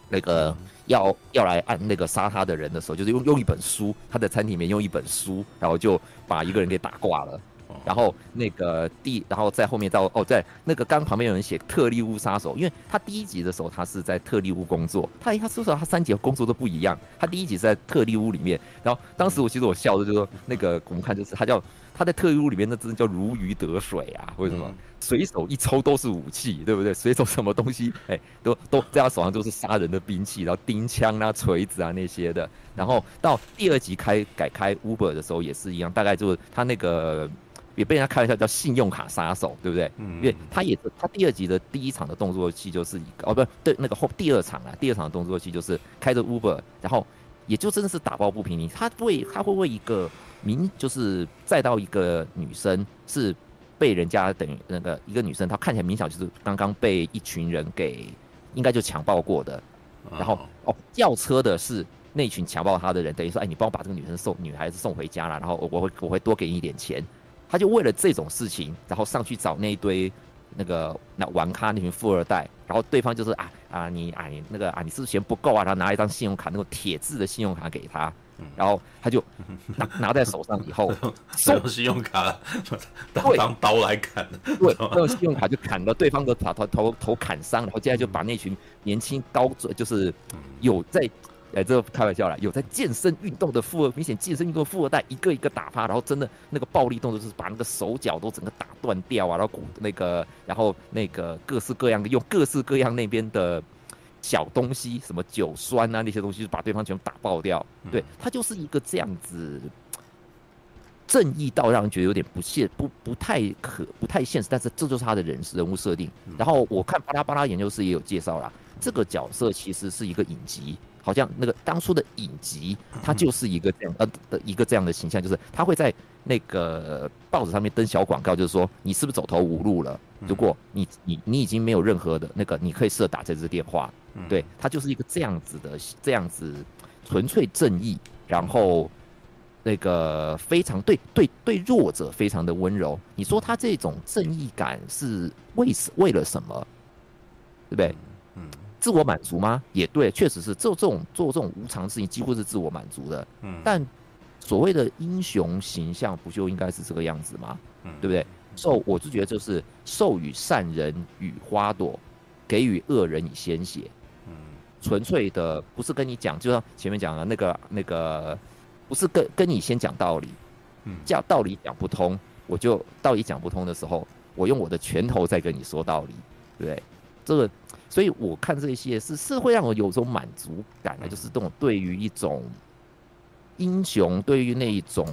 那个要要来按那个杀他的人的时候，就是用用一本书，他在餐厅里面用一本书，然后就把一个人给打挂了。然后那个第，然后在后面到哦，在那个刚旁边有人写特利乌杀手，因为他第一集的时候他是在特利乌工作，他他说实话他三集的工作都不一样，他第一集是在特利乌里面，然后当时我其实我笑的就是说那个我们看就是他叫他在特利乌里面那真的叫如鱼得水啊，为什么？随手一抽都是武器，对不对？随手什么东西哎都都在他手上都是杀人的兵器，然后钉枪啊、锤子啊那些的，然后到第二集开改开 Uber 的时候也是一样，大概就是他那个。也被人家开玩笑叫信用卡杀手，对不对？嗯，因为他也他第二集的第一场的动作戏就是一个哦，不对，那个后第二场啊，第二场的动作戏就是开着 Uber，然后也就真的是打抱不平。你他为他会为一个明就是再到一个女生是被人家等于那个一个女生，她看起来明显就是刚刚被一群人给应该就强暴过的，然后哦叫车的是那群强暴她的人，等于说哎，你帮我把这个女生送女孩子送回家了，然后我会我会多给你一点钱。他就为了这种事情，然后上去找那一堆那个那玩咖那群富二代，然后对方就是啊啊你啊你那个啊你是不是嫌不够啊？然后拿一张信用卡，那种铁质的信用卡给他，然后他就拿 拿在手上以后，用信用卡当当刀来砍，对，用信用卡就砍了对方的头头头头砍伤，然后接下来就把那群年轻高就是有在。哎，这个开玩笑啦，有在健身运动的富二，明显健身运动的富二代，一个一个打趴，然后真的那个暴力动作就是把那个手脚都整个打断掉啊，然后骨那个，然后那个各式各样的用各式各样那边的小东西，什么酒酸啊那些东西，就把对方全部打爆掉。对，他就是一个这样子正义到让人觉得有点不现不不太可不太现实，但是这就是他的人人物设定。然后我看巴拉巴拉研究室也有介绍啦，这个角色其实是一个影集。好像那个当初的影集，他就是一个这样呃的一个这样的形象，就是他会在那个报纸上面登小广告，就是说你是不是走投无路了？如果你你你已经没有任何的那个，你可以试着打这支电话。对，他就是一个这样子的这样子纯粹正义，然后那个非常对对对弱者非常的温柔。你说他这种正义感是为为了什么？对不对？嗯，自我满足吗？也对，确实是做这种做这种无偿事情，几乎是自我满足的。嗯，但。所谓的英雄形象，不就应该是这个样子吗？嗯，对不对？授，我就觉得就是授予善人与花朵，给予恶人以鲜血。嗯，纯粹的不是跟你讲，就像前面讲的那个那个，不是跟跟你先讲道理。嗯，讲道理讲不通，我就道理讲不通的时候，我用我的拳头在跟你说道理，对不对？这个，所以我看这些是是会让我有种满足感的，就是这种对于一种。英雄对于那一种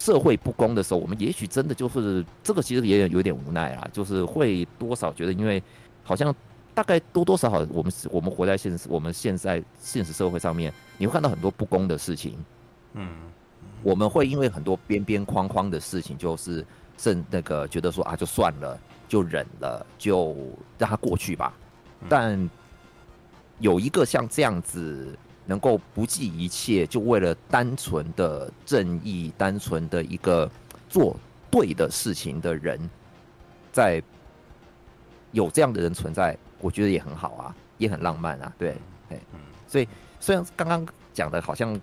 社会不公的时候，我们也许真的就是这个，其实也有点无奈啊，就是会多少觉得，因为好像大概多多少少，我们我们活在现实，我们现在现实社会上面，你会看到很多不公的事情，嗯，我们会因为很多边边框框的事情，就是甚那个觉得说啊，就算了，就忍了，就让它过去吧。但有一个像这样子。能够不计一切，就为了单纯的正义、单纯的一个做对的事情的人，在有这样的人存在，我觉得也很好啊，也很浪漫啊，对，哎，所以虽然刚刚讲的好像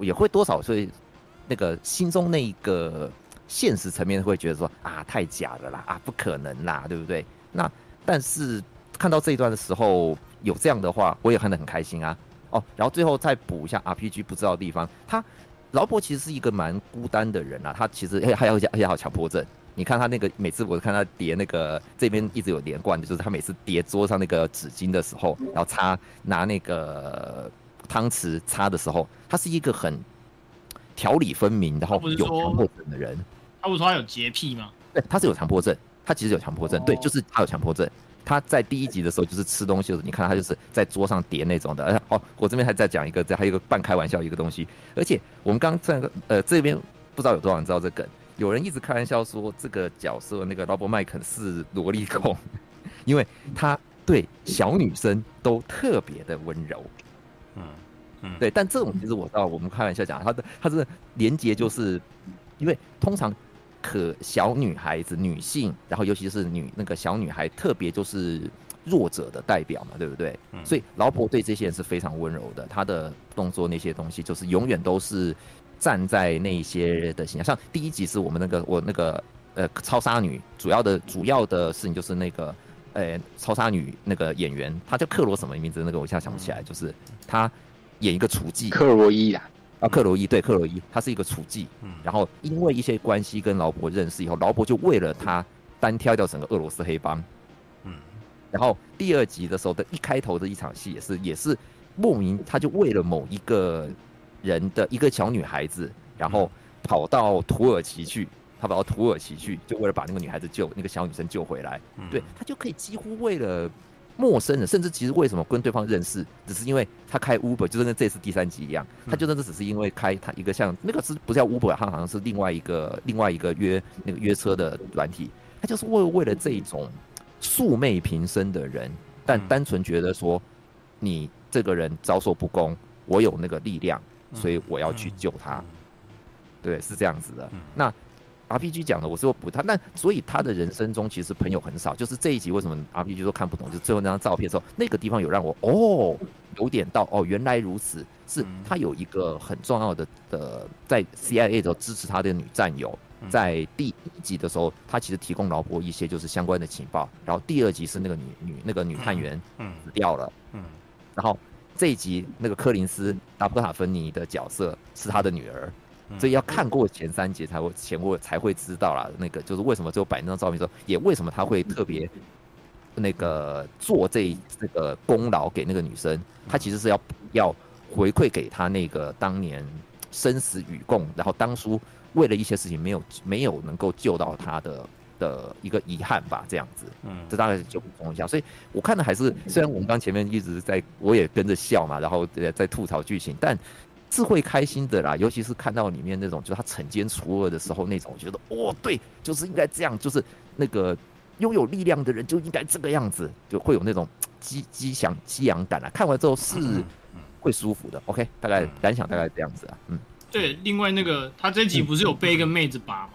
也会多少，所以那个心中那一个现实层面会觉得说啊，太假了啦，啊，不可能啦，对不对？那但是看到这一段的时候，有这样的话，我也看得很开心啊。哦，然后最后再补一下 RPG 不知道的地方，他劳勃其实是一个蛮孤单的人啊，他其实还有而且还有强迫症。你看他那个每次我看他叠那个这边一直有连贯的，就是他每次叠桌上那个纸巾的时候，然后擦拿那个汤匙擦的时候，他是一个很条理分明，然后有强迫症的人。他不是说他有洁癖吗？对，他是有强迫症，他其实有强迫症，对，就是他有强迫症。他在第一集的时候就是吃东西的时候，你看他就是在桌上叠那种的。哎，哦，我这边还在讲一个，这还有一个半开玩笑一个东西。而且我们刚这个呃这边不知道有多少人知道这梗，有人一直开玩笑说这个角色那个劳勃麦肯是萝莉控，因为他对小女生都特别的温柔。嗯嗯，对，但这种其实我知道，我们开玩笑讲他的他的连接就是因为通常。可小女孩子、女性，然后尤其是女那个小女孩，特别就是弱者的代表嘛，对不对？嗯。所以劳勃对这些人是非常温柔的，他的动作那些东西，就是永远都是站在那些的形象。像第一集是我们那个我那个呃超杀女，主要的主要的事情就是那个呃超杀女那个演员，她叫克罗什么名字？那个我现在想不起来，就是她演一个厨妓，克罗伊啊。啊，克罗伊对克罗伊，他是一个厨妓，嗯，然后因为一些关系跟劳勃认识以后，劳勃就为了他单挑掉整个俄罗斯黑帮，嗯，然后第二集的时候的一开头的一场戏也是也是莫名，他就为了某一个人的一个小女孩子，然后跑到土耳其去，他跑到土耳其去，就为了把那个女孩子救那个小女生救回来，嗯，对，他就可以几乎为了。陌生人，甚至其实为什么跟对方认识，只是因为他开 Uber，就是跟这次第三集一样，他就真的只是因为开他一个像那个是不是叫 Uber，他好像是另外一个另外一个约那个约车的软体，他就是为为了这种素昧平生的人，但单纯觉得说你这个人遭受不公，我有那个力量，所以我要去救他，对，是这样子的，那。RPG 讲的，我是说补他，那所以他的人生中其实朋友很少。就是这一集为什么 RPG 说看不懂，就最后那张照片的时候，那个地方有让我哦有点到哦原来如此，是他有一个很重要的的在 CIA 的时候支持他的女战友，在第一集的时候，他其实提供劳勃一些就是相关的情报。然后第二集是那个女女那个女探员死掉了，嗯，然后这一集那个柯林斯达布塔芬尼的角色是他的女儿。所以要看过前三节才会前过才会知道啦，那个就是为什么最后摆那张照片的时候，也为什么他会特别那个做这这个功劳给那个女生，他其实是要要回馈给他那个当年生死与共，然后当初为了一些事情没有没有能够救到他的的一个遗憾吧，这样子，嗯，这大概就补充一下。所以我看的还是虽然我们刚前面一直在我也跟着笑嘛，然后在吐槽剧情，但。是会开心的啦。尤其是看到里面那种，就是他惩奸除恶的时候那种，我觉得哦，对，就是应该这样，就是那个拥有力量的人就应该这个样子，就会有那种 激激想激昂感啊。看完之后是会舒服的。OK，大概感想大概这样子啊，嗯。对，另外那个他这集不是有被一个妹子拔吗？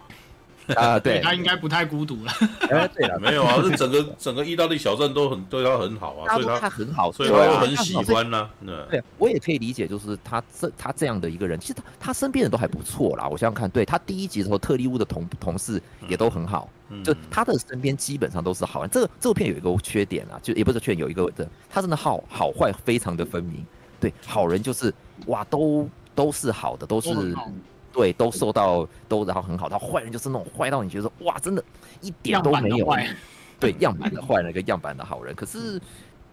啊，对，他应该不太孤独了。哎，对了，没有啊，这整个整个意大利小镇都很对他很好啊，所以他很好，所以他又很喜欢呢。对，我也可以理解，就是他这他这样的一个人，其实他他身边人都还不错啦。我想想看，对他第一集的时候，特利乌的同同事也都很好，就他的身边基本上都是好人。这个这部片有一个缺点啊，就也不是缺点，有一个的，他真的好好坏非常的分明。对，好人就是哇，都都是好的，都是。对，都受到都然后很好，然后坏人就是那种坏到你觉得哇，真的，一点都没有。对，样板的坏人跟样板的好人，可是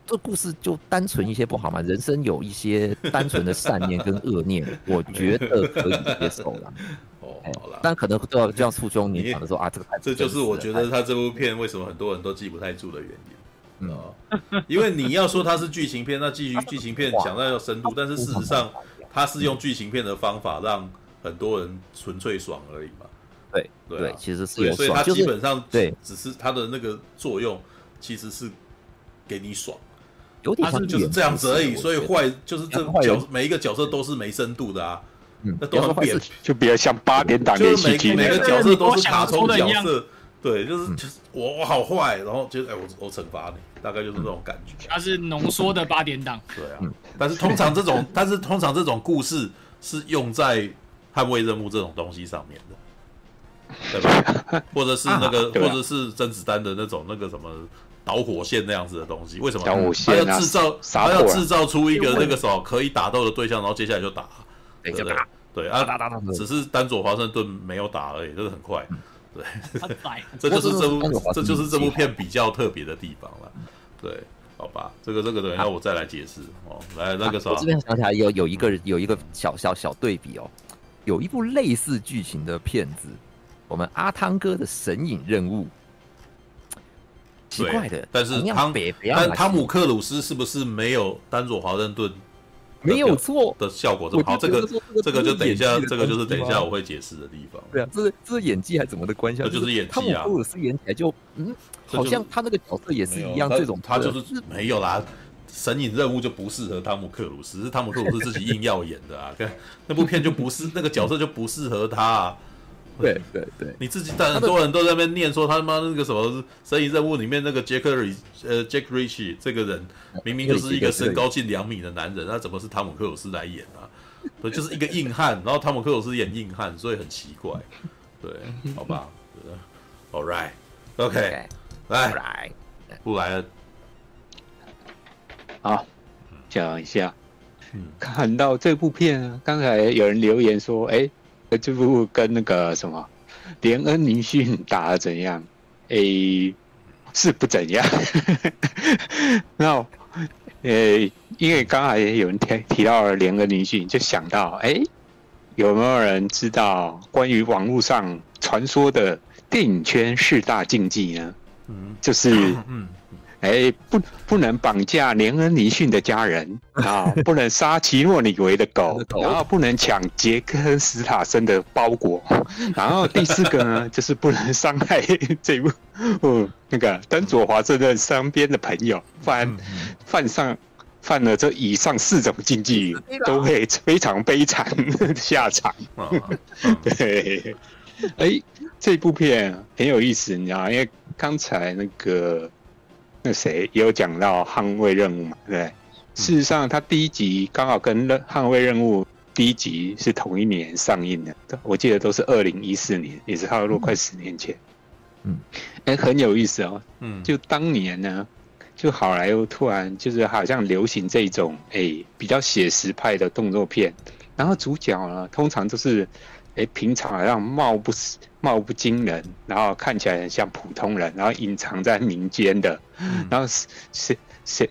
这故事就单纯一些不好吗？人生有一些单纯的善念跟恶念，我觉得可以接受了。哦，好了，但可能就要就像初中你讲的说啊，这个这就是我觉得他这部片为什么很多人都记不太住的原因。嗯，因为你要说它是剧情片，那剧剧情片讲到要深度，但是事实上它是用剧情片的方法让。很多人纯粹爽而已嘛，对对，对，其实是有爽，所以它基本上对，只是它的那个作用其实是给你爽，有点像就是这样子而已。所以坏就是这角每一个角色都是没深度的啊，那都很扁，就比较像八点档连续剧，每个角色都是卡通角色，对，就是就是我我好坏，然后就哎我我惩罚你，大概就是这种感觉。它是浓缩的八点档，对啊，但是通常这种但是通常这种故事是用在。捍卫任务这种东西上面的，对吧？或者是那个，或者是甄子丹的那种那个什么导火线那样子的东西，为什么？他要制造，他要制造出一个那个什么可以打斗的对象，然后接下来就打，对不对？对啊，只是丹佐华盛顿没有打而已，就是很快。对，这就是这部，这就是这部片比较特别的地方了。对，好吧，这个这个等一下我再来解释哦。来，那个时候我这边想起来有有一个有一个小小小对比哦。有一部类似剧情的片子，我们阿汤哥的神隐任务，奇怪的，但是汤，但汤姆克鲁斯是不是没有丹佐华盛顿没有错的效果这么好？这个这个就等一下，这个就是等一下我会解释的地方。对啊，这是这是演技还是怎么的关系？这就是演技啊！汤姆克鲁斯演起来就嗯，好像他那个角色也是一样，这种他就是没有啦。神隐任务就不适合汤姆克鲁斯，是汤姆克鲁斯自己硬要演的啊！看那部片就不是那个角色就不适合他啊。对对对，你自己但很多人都在那边念说他妈那个什么神隐任务里面那个杰克瑞呃杰克瑞奇这个人明明就是一个身高近两米的男人，那怎么是汤姆克鲁斯来演啊？对，就是一个硬汉，然后汤姆克鲁斯演硬汉，所以很奇怪。对，好吧，All right，OK，来，不来了。好，讲一下，看到这部片啊，刚才有人留言说，哎，这部跟那个什么，连恩尼逊打的怎样？哎，是不怎样。然后，呃，因为刚才有人提提到了连恩尼逊，就想到，哎，有没有人知道关于网络上传说的电影圈四大禁忌呢？嗯，就是，嗯。哎，不，不能绑架连恩尼逊的家人 啊！不能杀奇诺里维的狗，然后不能抢杰克史塔森的包裹，然后第四个呢，就是不能伤害这部，嗯，那个丹佐华盛顿身边的朋友，犯犯上犯了这以上四种禁忌，都会非常悲惨的下场。对，哎，这部片很有意思，你知道，因为刚才那个。那谁也有讲到捍卫任务嘛？对，事实上，他第一集刚好跟捍卫任务第一集是同一年上映的，我记得都是二零一四年，也是差不多快十年前。嗯，哎，很有意思哦。嗯，就当年呢，就好莱坞突然就是好像流行这种哎比较写实派的动作片，然后主角呢通常都是。哎，平常好像貌不貌不惊人，然后看起来很像普通人，然后隐藏在民间的，嗯、然后是是是，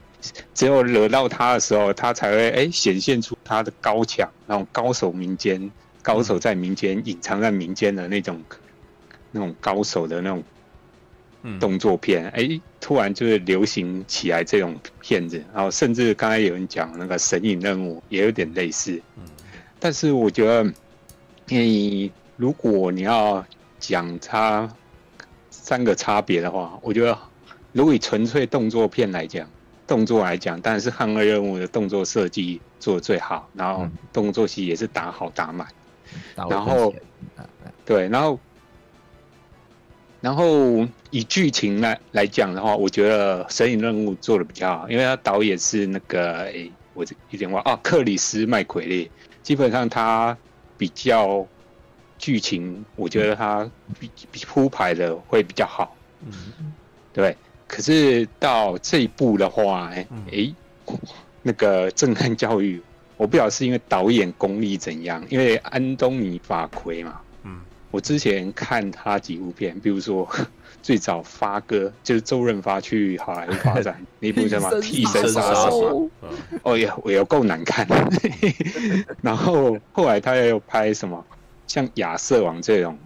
只有惹到他的时候，他才会哎显现出他的高强，那种高手民间高手在民间隐藏在民间的那种那种高手的那种动作片，哎、嗯，突然就是流行起来这种片子，然后甚至刚才有人讲那个神隐任务也有点类似。嗯。但是我觉得，你如果你要讲它三个差别的话，我觉得如果以纯粹动作片来讲，动作来讲，当然是《捍卫任务》的动作设计做的最好，然后动作戏也是打好打满，嗯、然后对，然后然后以剧情来来讲的话，我觉得《神隐任务》做的比较好，因为他导演是那个诶，我有点忘啊，克里斯麦奎利。基本上他比较剧情，我觉得他比比铺排的会比较好，嗯，对。可是到这一部的话，哎、欸，那个震撼教育，我不晓得是因为导演功力怎样，因为安东尼法奎嘛，嗯，我之前看他几部片，比如说。最早发哥就是周润发去好莱坞发展 那部叫什么？替身杀手。哦也也有够难看。然后后来他也有拍什么，像亚瑟王这种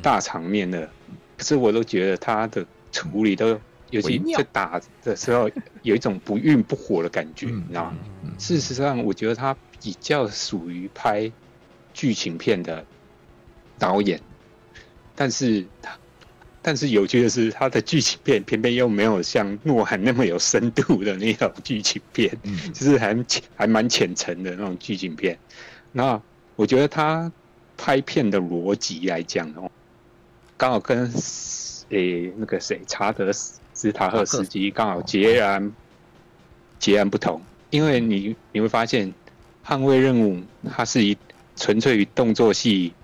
大场面的，可是我都觉得他的处理都，尤其在打的时候有一种不愠不火的感觉，你知道吗？事实上，我觉得他比较属于拍剧情片的导演，但是他。但是有趣的是，他的剧情片偏偏又没有像诺涵那么有深度的那种剧情片，嗯、就是还还蛮浅层的那种剧情片。那我觉得他拍片的逻辑来讲哦，刚好跟诶、欸、那个谁查德斯塔赫斯基刚好截然截然不同。因为你你会发现，捍卫任务它是以纯粹以动作戏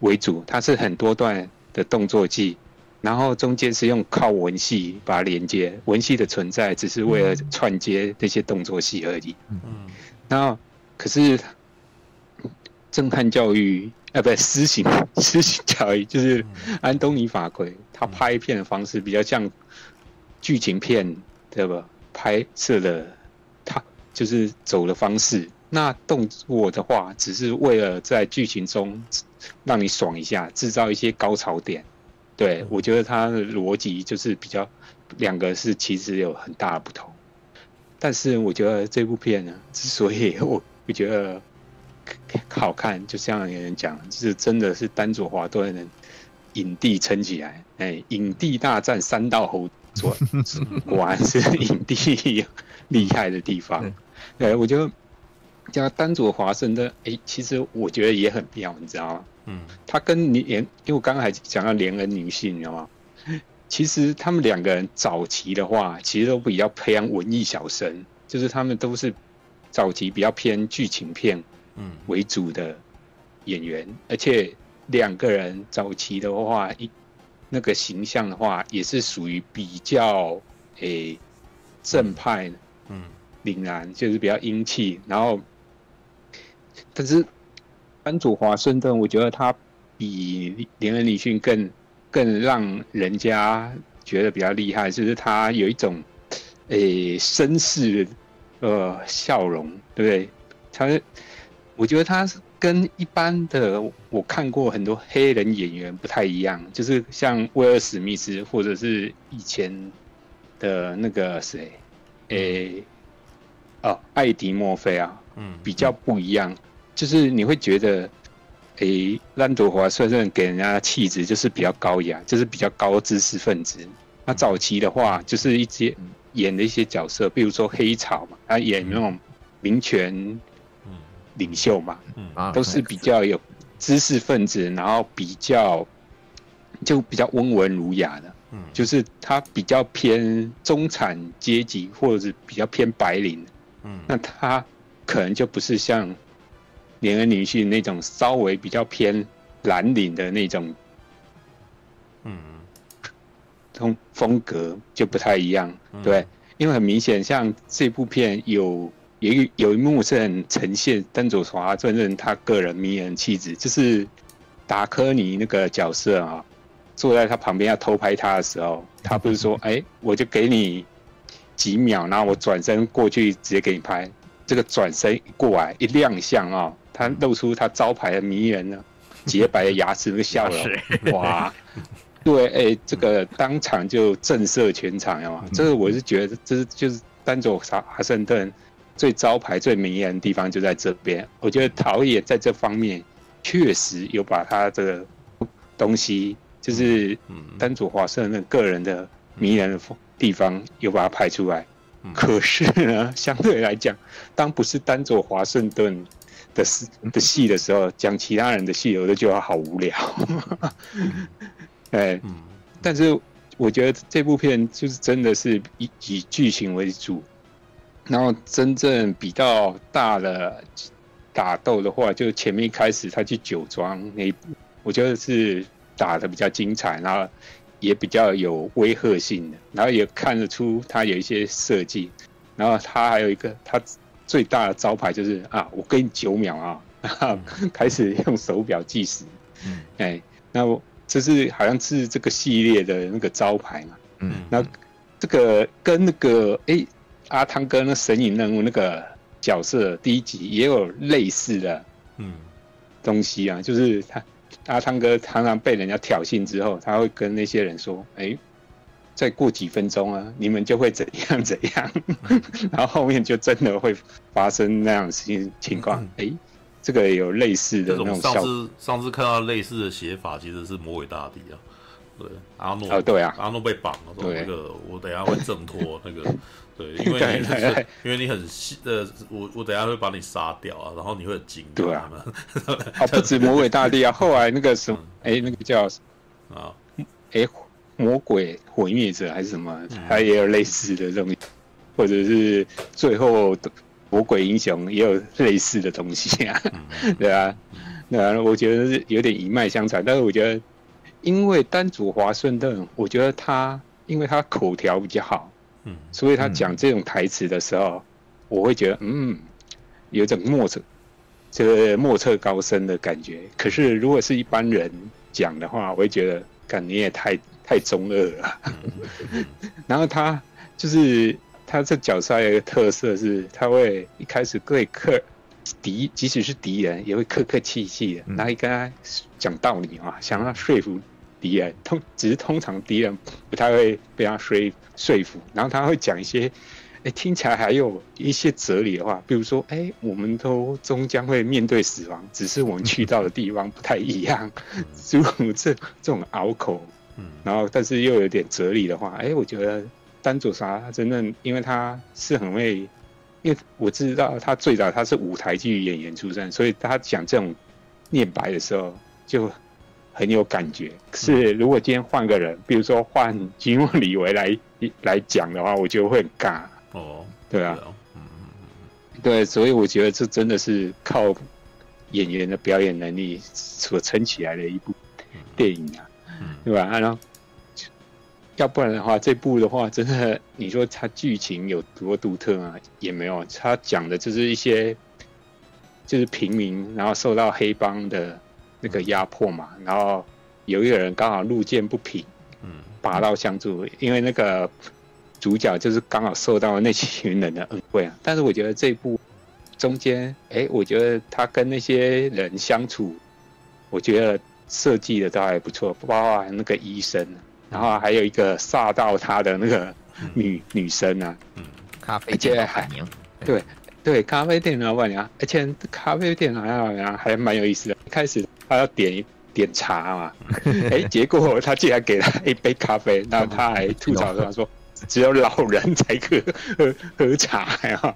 为主，它是很多段的动作戏。然后中间是用靠文戏把它连接，文戏的存在只是为了串接这些动作戏而已。嗯，然后可是震撼教育啊，不是私刑私刑教育，就是安东尼法奎他拍片的方式比较像剧情片，对吧？拍摄的他就是走的方式。那动作的话，只是为了在剧情中让你爽一下，制造一些高潮点。对，我觉得它的逻辑就是比较，两个是其实有很大的不同，但是我觉得这部片呢，之所以我我觉得 好看，就像有人讲，就是真的是丹佐华顿能影帝撑起来，哎，影帝大战三道猴子，果然是影帝 厉害的地方。对，我觉得叫丹佐华盛顿，哎，其实我觉得也很妙，你知道吗？嗯，他跟连，因为我刚刚还讲到连恩女性，你知道吗？其实他们两个人早期的话，其实都比较偏文艺小生，就是他们都是早期比较偏剧情片嗯为主的演员，嗯、而且两个人早期的话，一那个形象的话，也是属于比较诶、欸、正派，嗯，凛然就是比较英气，然后但是。安佐华盛顿，我觉得他比连恩尼逊更更让人家觉得比较厉害，就是他有一种诶绅士呃笑容，对不对？他我觉得他是跟一般的我看过很多黑人演员不太一样，就是像威尔史密斯或者是以前的那个谁，诶哦艾迪墨菲啊，嗯，比较不一样。就是你会觉得，诶，兰朵华虽然给人家气质就是比较高雅，就是比较高知识分子。那早期的话，就是一些演的一些角色，比如说黑草嘛，他演那种民权领袖嘛，都是比较有知识分子，然后比较就比较温文儒雅的，就是他比较偏中产阶级，或者是比较偏白领。嗯那他可能就不是像。连恩女婿那种稍微比较偏蓝领的那种，嗯，风风格就不太一样，对，因为很明显，像这部片有有一有一幕是很呈现丹佐华盛顿他个人迷人气质，就是达科尼那个角色啊，坐在他旁边要偷拍他的时候，他不是说，哎，我就给你几秒，然后我转身过去直接给你拍，这个转身过来一亮相啊。他露出他招牌的迷人呢，洁白的牙齿那个笑容，哇，对，哎、欸，这个当场就震慑全场，呀嘛，这个我是觉得，这是就是丹佐华盛顿最招牌、最明艳的地方就在这边。我觉得陶冶在这方面确实有把他这个东西，就是丹佐华盛顿个人的迷人的地方，有把它拍出来。可是呢，相对来讲，当不是单走华盛顿的戏的戏的时候，讲其他人的戏，我都觉得好无聊。哎，但是我觉得这部片就是真的是以以剧情为主，然后真正比较大的打斗的话，就前面一开始他去酒庄那一部，我觉得是打的比较精彩，然后。也比较有威吓性的，然后也看得出他有一些设计，然后他还有一个他最大的招牌就是啊，我给你九秒啊，然后 开始用手表计时，嗯，哎，那这是好像是这个系列的那个招牌嘛，嗯，那这个跟那个哎阿汤哥那神隐任务那个角色第一集也有类似的嗯。东西啊，就是他。阿汤哥常常被人家挑衅之后，他会跟那些人说：“哎、欸，再过几分钟啊，你们就会怎样怎样。”然后后面就真的会发生那样的情情况。哎、欸，这个有类似的那种效果。上次上次看到类似的写法，其实是魔鬼大帝啊。对，阿诺哦，对啊，阿诺被绑了，说那个我等下会挣脱那个。对，因为你是因为你很细呃，我我等下会把你杀掉啊，然后你会很惊。对啊，哦，不止魔鬼大帝啊，后来那个什么，哎、欸，那个叫啊，哎、欸，魔鬼毁灭者还是什么，他也有类似的东西，或者是最后魔鬼英雄也有类似的东西啊，对啊，那我觉得是有点一脉相承，但是我觉得，因为丹主华盛顿，我觉得他因为他口条比较好。所以他讲这种台词的时候，嗯、我会觉得，嗯，有一种莫测，这个莫测高深的感觉。可是如果是一般人讲的话，我会觉得，感你也太太中二了。嗯、然后他就是他这角色还有一个特色是，他会一开始对客敌，即使是敌人，也会客客气气的，然后跟他讲道理啊，想让他说服。敌人通只是通常敌人不太会被他说说服，然后他会讲一些，哎，听起来还有一些哲理的话，比如说，哎，我们都终将会面对死亡，只是我们去到的地方不太一样，诸如这这种拗口，嗯然后但是又有点哲理的话，哎，我觉得丹佐莎他真正，因为他是很会，因为我知道他最早他是舞台剧演员出身，所以他讲这种念白的时候就。很有感觉，可是如果今天换个人，比如说换金庸、李维来 来讲的话，我觉得会很尬。哦，对啊，嗯嗯对，所以我觉得这真的是靠演员的表演能力所撑起来的一部电影啊，嗯、对吧？然后要不然的话，这部的话，真的你说它剧情有多独特啊？也没有，它讲的就是一些就是平民，然后受到黑帮的。那个压迫嘛，然后有一个人刚好路见不平，嗯，拔刀相助，因为那个主角就是刚好受到那群人的恩惠啊。但是我觉得这部中间，哎，我觉得他跟那些人相处，我觉得设计的都还不错，包括那个医生，然后还有一个煞到他的那个女、嗯、女生啊，嗯，咖啡店老板娘，对对，咖啡店老板娘，而且咖啡店老板娘还蛮有意思的，一开始。他要点一点茶嘛，哎，结果他竟然给他一杯咖啡，然后他还吐槽他说，只有老人才可喝喝茶呀。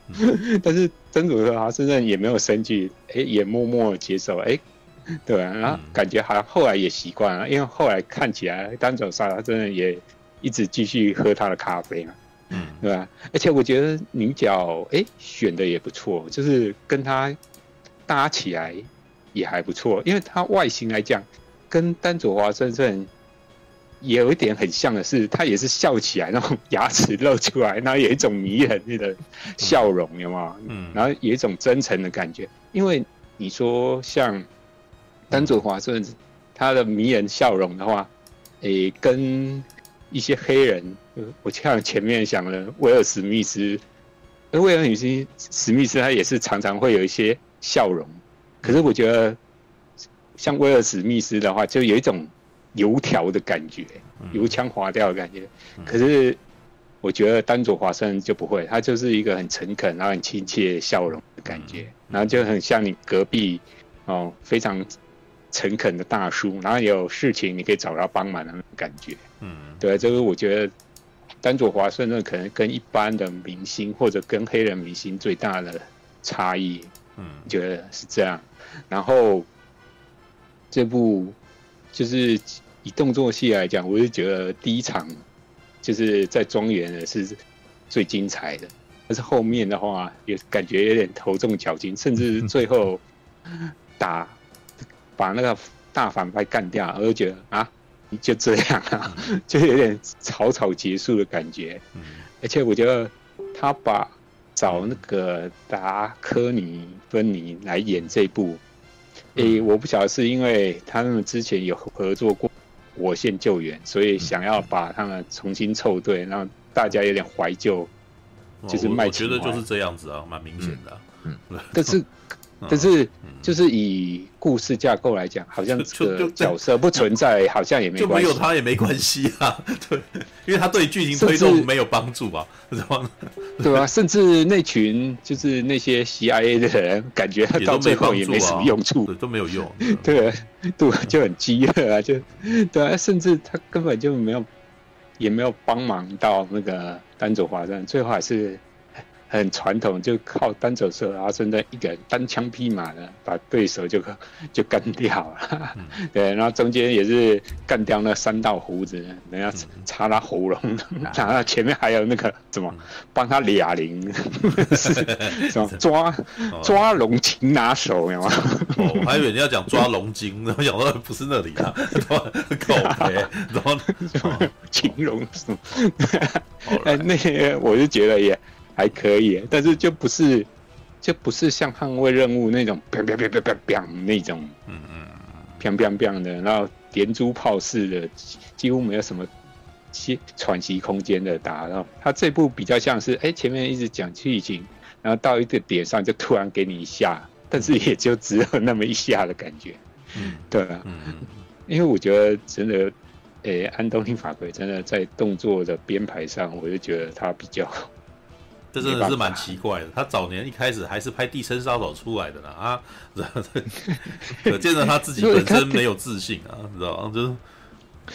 但是曾祖说他身上也没有生气，哎，也默默接受，哎，对啊，然后感觉好像后来也习惯了，因为后来看起来丹佐莎他真的也一直继续喝他的咖啡嘛，嗯，对吧？而且我觉得女角哎选的也不错，就是跟他搭起来。也还不错，因为它外形来讲，跟丹佐华盛顿也有一点很像的是，他也是笑起来，那种牙齿露出来，然后有一种迷人的笑容，有吗？嗯，然后有一种真诚的感觉。因为你说像丹佐华盛顿他的迷人笑容的话，诶，跟一些黑人，我像前面讲的威尔史密斯，威尔女性史密斯，他也是常常会有一些笑容。可是我觉得，像威尔史密斯的话，就有一种油条的感觉，油腔滑调的感觉。可是我觉得丹佐华盛就不会，他就是一个很诚恳，然后很亲切笑容的感觉，嗯、然后就很像你隔壁哦，非常诚恳的大叔，然后有事情你可以找他帮忙的那种感觉。嗯，对，就是我觉得丹佐华盛顿可能跟一般的明星或者跟黑人明星最大的差异，嗯，觉得是这样。然后这部就是以动作戏来讲，我是觉得第一场。就是在庄园的是最精彩的，但是后面的话也感觉有点头重脚轻，甚至最后打把那个大反派干掉，我就觉得啊，就这样啊，就有点草草结束的感觉。而且我觉得他把找那个达科尼芬尼来演这部，诶，我不晓得是因为他们之前有合作过。火线救援，所以想要把他们重新凑对，让大家有点怀旧，就是。我觉得就是这样子啊，蛮明显的。嗯，但是。但是，就是以故事架构来讲，好像这个角色不存在，好像也没关系，就没有他也没关系啊。对，因为他对剧情推动没有帮助吧？是吧？对啊，甚至那群就是那些 CIA 的人，感觉他到最后也没什么用处，都没有用。对，对，就很饥饿啊，就对啊，甚至他根本就没有，也没有帮忙到那个丹佐华盛顿，最后还是。很传统，就靠单手射，然后真的一个人单枪匹马的把对手就就干掉了。嗯、对，然后中间也是干掉那三道胡子，人家插他喉咙，嗯、然后前面还有那个怎么 帮他俩铃，是什么抓抓龙擒拿手，有吗？哦，我还以为你要讲抓龙筋，然后想到不是那里啊，狗赔，然后擒龙什么？哎，那些我就觉得也。还可以，但是就不是，就不是像捍卫任务那种砰砰砰砰砰砰那种，嗯嗯，砰砰砰的，然后连珠炮式的，几乎没有什么息喘息空间的打。然后他这部比较像是，哎，前面一直讲剧情，然后到一个点上就突然给你一下，但是也就只有那么一下的感觉。嗯，对啊，嗯嗯，因为我觉得真的，哎，安东尼·法奎真的在动作的编排上，我就觉得他比较。这真的是蛮奇怪的。他早年一开始还是拍《替身杀手》出来的呢啊，可见得他自己本身没有自信啊，知道吗？就是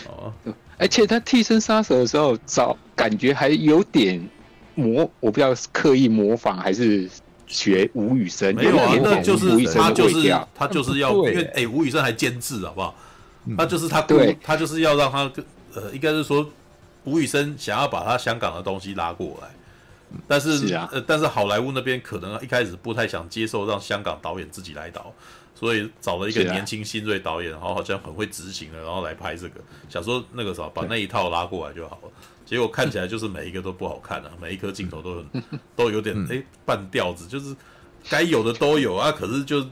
哦，而且他《替身杀手》的时候，早感觉还有点模，我不知道是刻意模仿还是学吴宇森。没有啊，那就是他就是他就是要，因为哎，吴宇森还监制好不好？他就是他对，他就是要让他呃，应该是说吴宇森想要把他香港的东西拉过来。但是，是啊、呃，但是好莱坞那边可能一开始不太想接受让香港导演自己来导，所以找了一个年轻新锐导演，然后好像很会执行的，然后来拍这个，想说那个啥把那一套拉过来就好了。结果看起来就是每一个都不好看啊，每一颗镜头都很都有点哎半吊子，就是该有的都有啊，可是就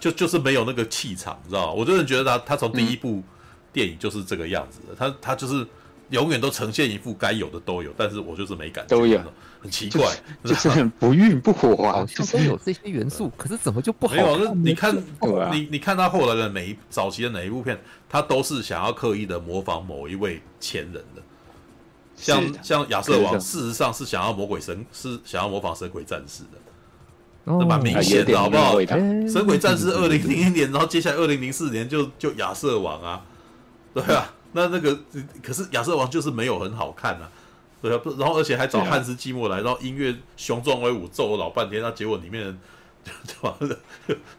就就是没有那个气场，你知道吗？我真的觉得他他从第一部电影就是这个样子的，他他就是。永远都呈现一副该有的都有，但是我就是没感觉，都有，很奇怪，就是、就是很不孕不火啊，好像都有这些元素，可是怎么就不好看？没有，你看，啊、你你看他后来的每一早期的哪一部片，他都是想要刻意的模仿某一位前人的，像是像亚瑟王，事实上是想要魔鬼神，是想要模仿神鬼战士的，那蛮、哦、明显的，好不好？神鬼战士二零零一年，然后接下来二零零四年就就亚瑟王啊，对啊。那那个，可是亚瑟王就是没有很好看啊，对啊，然后而且还找汉斯季默来，然后音乐雄壮威武，奏了老半天，那结果里面就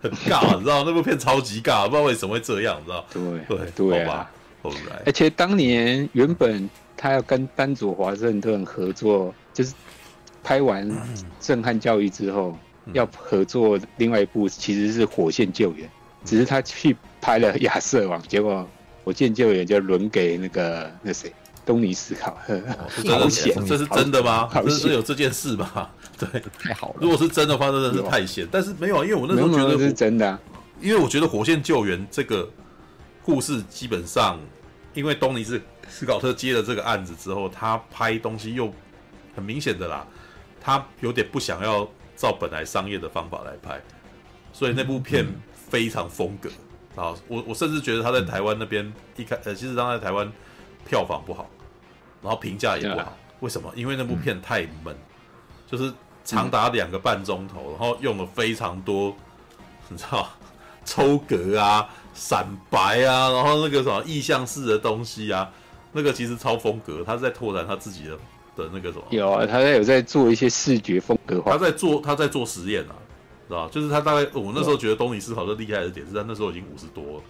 很尬，你知道那部片超级尬，不知道为什么会这样，你知道？对对对啊，后来，而且当年原本他要跟丹佐华盛顿合作，就是拍完《震撼教育》之后要合作另外一部，其实是《火线救援》，只是他去拍了亚瑟王，结果。火线救援就轮给那个那谁，东尼思考特。好险，这是真的吗？这是有这件事吗？对，太好了。如果是真的话，真的是太险。但是没有，因为我那时候觉得是真的。因为我觉得火线救援这个故事基本上，因为东尼是斯考特接了这个案子之后，他拍东西又很明显的啦，他有点不想要照本来商业的方法来拍，所以那部片非常风格。啊，我我甚至觉得他在台湾那边一开，呃，其实他在台湾票房不好，然后评价也不好。为什么？因为那部片太闷，就是长达两个半钟头，然后用了非常多，你知道，抽格啊、闪白啊，然后那个什么意象式的东西啊，那个其实超风格，他是在拓展他自己的的那个什么。有啊，他在有在做一些视觉风格化。他在做他在做实验啊，知道就是他大概我那时候觉得东尼斯考特厉害的点是他那时候已经五十多，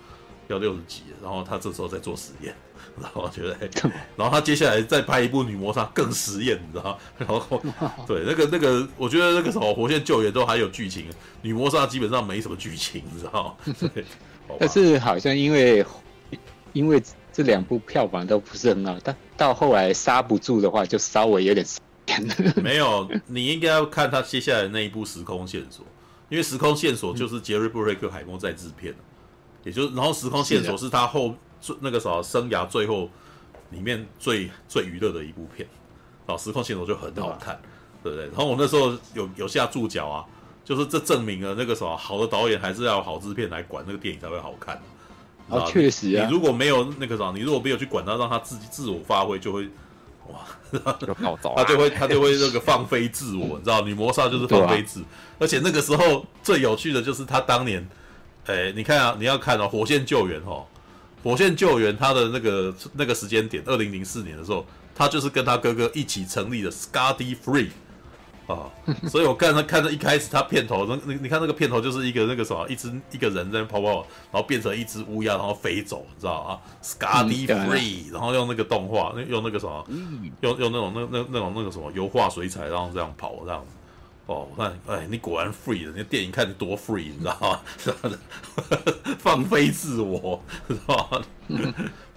要六十几了，然后他这时候在做实验。然后我觉得，然后他接下来再拍一部女魔煞更实验，你知道？然后 对那个那个，我觉得那个什么火线救援都还有剧情，女魔煞基本上没什么剧情，你知道？对，但是好像因为因为这两部票房都不是很好，但到后来刹不住的话，就稍微有点没有，你应该要看他接下来那一部时空线索，因为时空线索就是杰瑞布瑞克海默在制片，也就是然后时空线索是他后。那个啥，生涯最后里面最最娱乐的一部片，啊，时空线索就很好看，对不对？然后我那时候有有下注脚啊，就是这证明了那个什么好的导演还是要有好制片来管那个电影才会好看。啊，确实啊，你如果没有那个啥，你如果没有去管他，让他自己自我发挥，就会哇，就暴躁，他就会他就会那个放飞自我，你知道？女魔煞就是放飞自我，而且那个时候最有趣的就是他当年，哎，你看啊，你要看哦，火线救援哦。火线救援，他的那个那个时间点，二零零四年的时候，他就是跟他哥哥一起成立的 Scotty Free 啊，所以我看他看到一开始他片头，那你你看那个片头就是一个那个什么，一只一个人在跑跑，然后变成一只乌鸦，然后飞走，你知道啊？Scotty Free，然后用那个动画，用那个什么，用用那种那那那种那个什么油画水彩，然后这样跑这样。哦，那哎，你果然 free 的，那电影看的多 free，你知道吗？放飞自我，知道吗？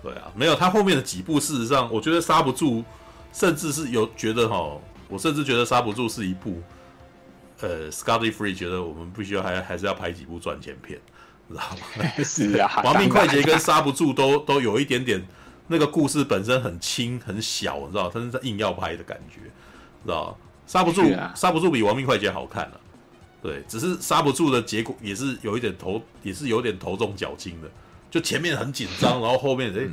对啊，没有他后面的几部，事实上，我觉得刹不住，甚至是有觉得哈，我甚至觉得刹不住是一部，呃，Scotty Free 觉得我们必须要还还是要拍几部赚钱片，知道吗？是啊，亡命快捷跟刹不住都都有一点点那个故事本身很轻很小，你知道，但是硬要拍的感觉，知道。刹不住，刹不住比亡命快捷好看了，对，只是刹不住的结果也是有一点头，也是有点头重脚轻的，就前面很紧张，然后后面哎、欸，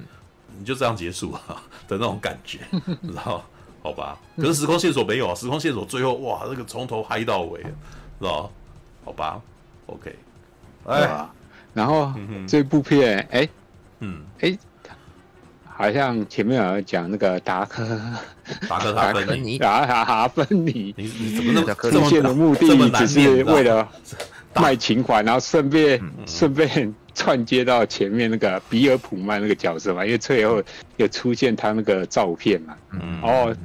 你就这样结束了 的那种感觉，知道？好吧，可是时空线索没有啊，时空线索最后哇，那个从头嗨到尾，知道？好吧，OK，哎，然后这部片，哎、欸，嗯，哎、欸。好像前面有讲那个达克达克达芬尼，达克哈芬尼，你你怎么那么出现的目的只是为了 卖情怀，然后顺便顺便串接到前面那个比尔普曼那个角色嘛，因为最后有出现他那个照片嘛，嗯，然后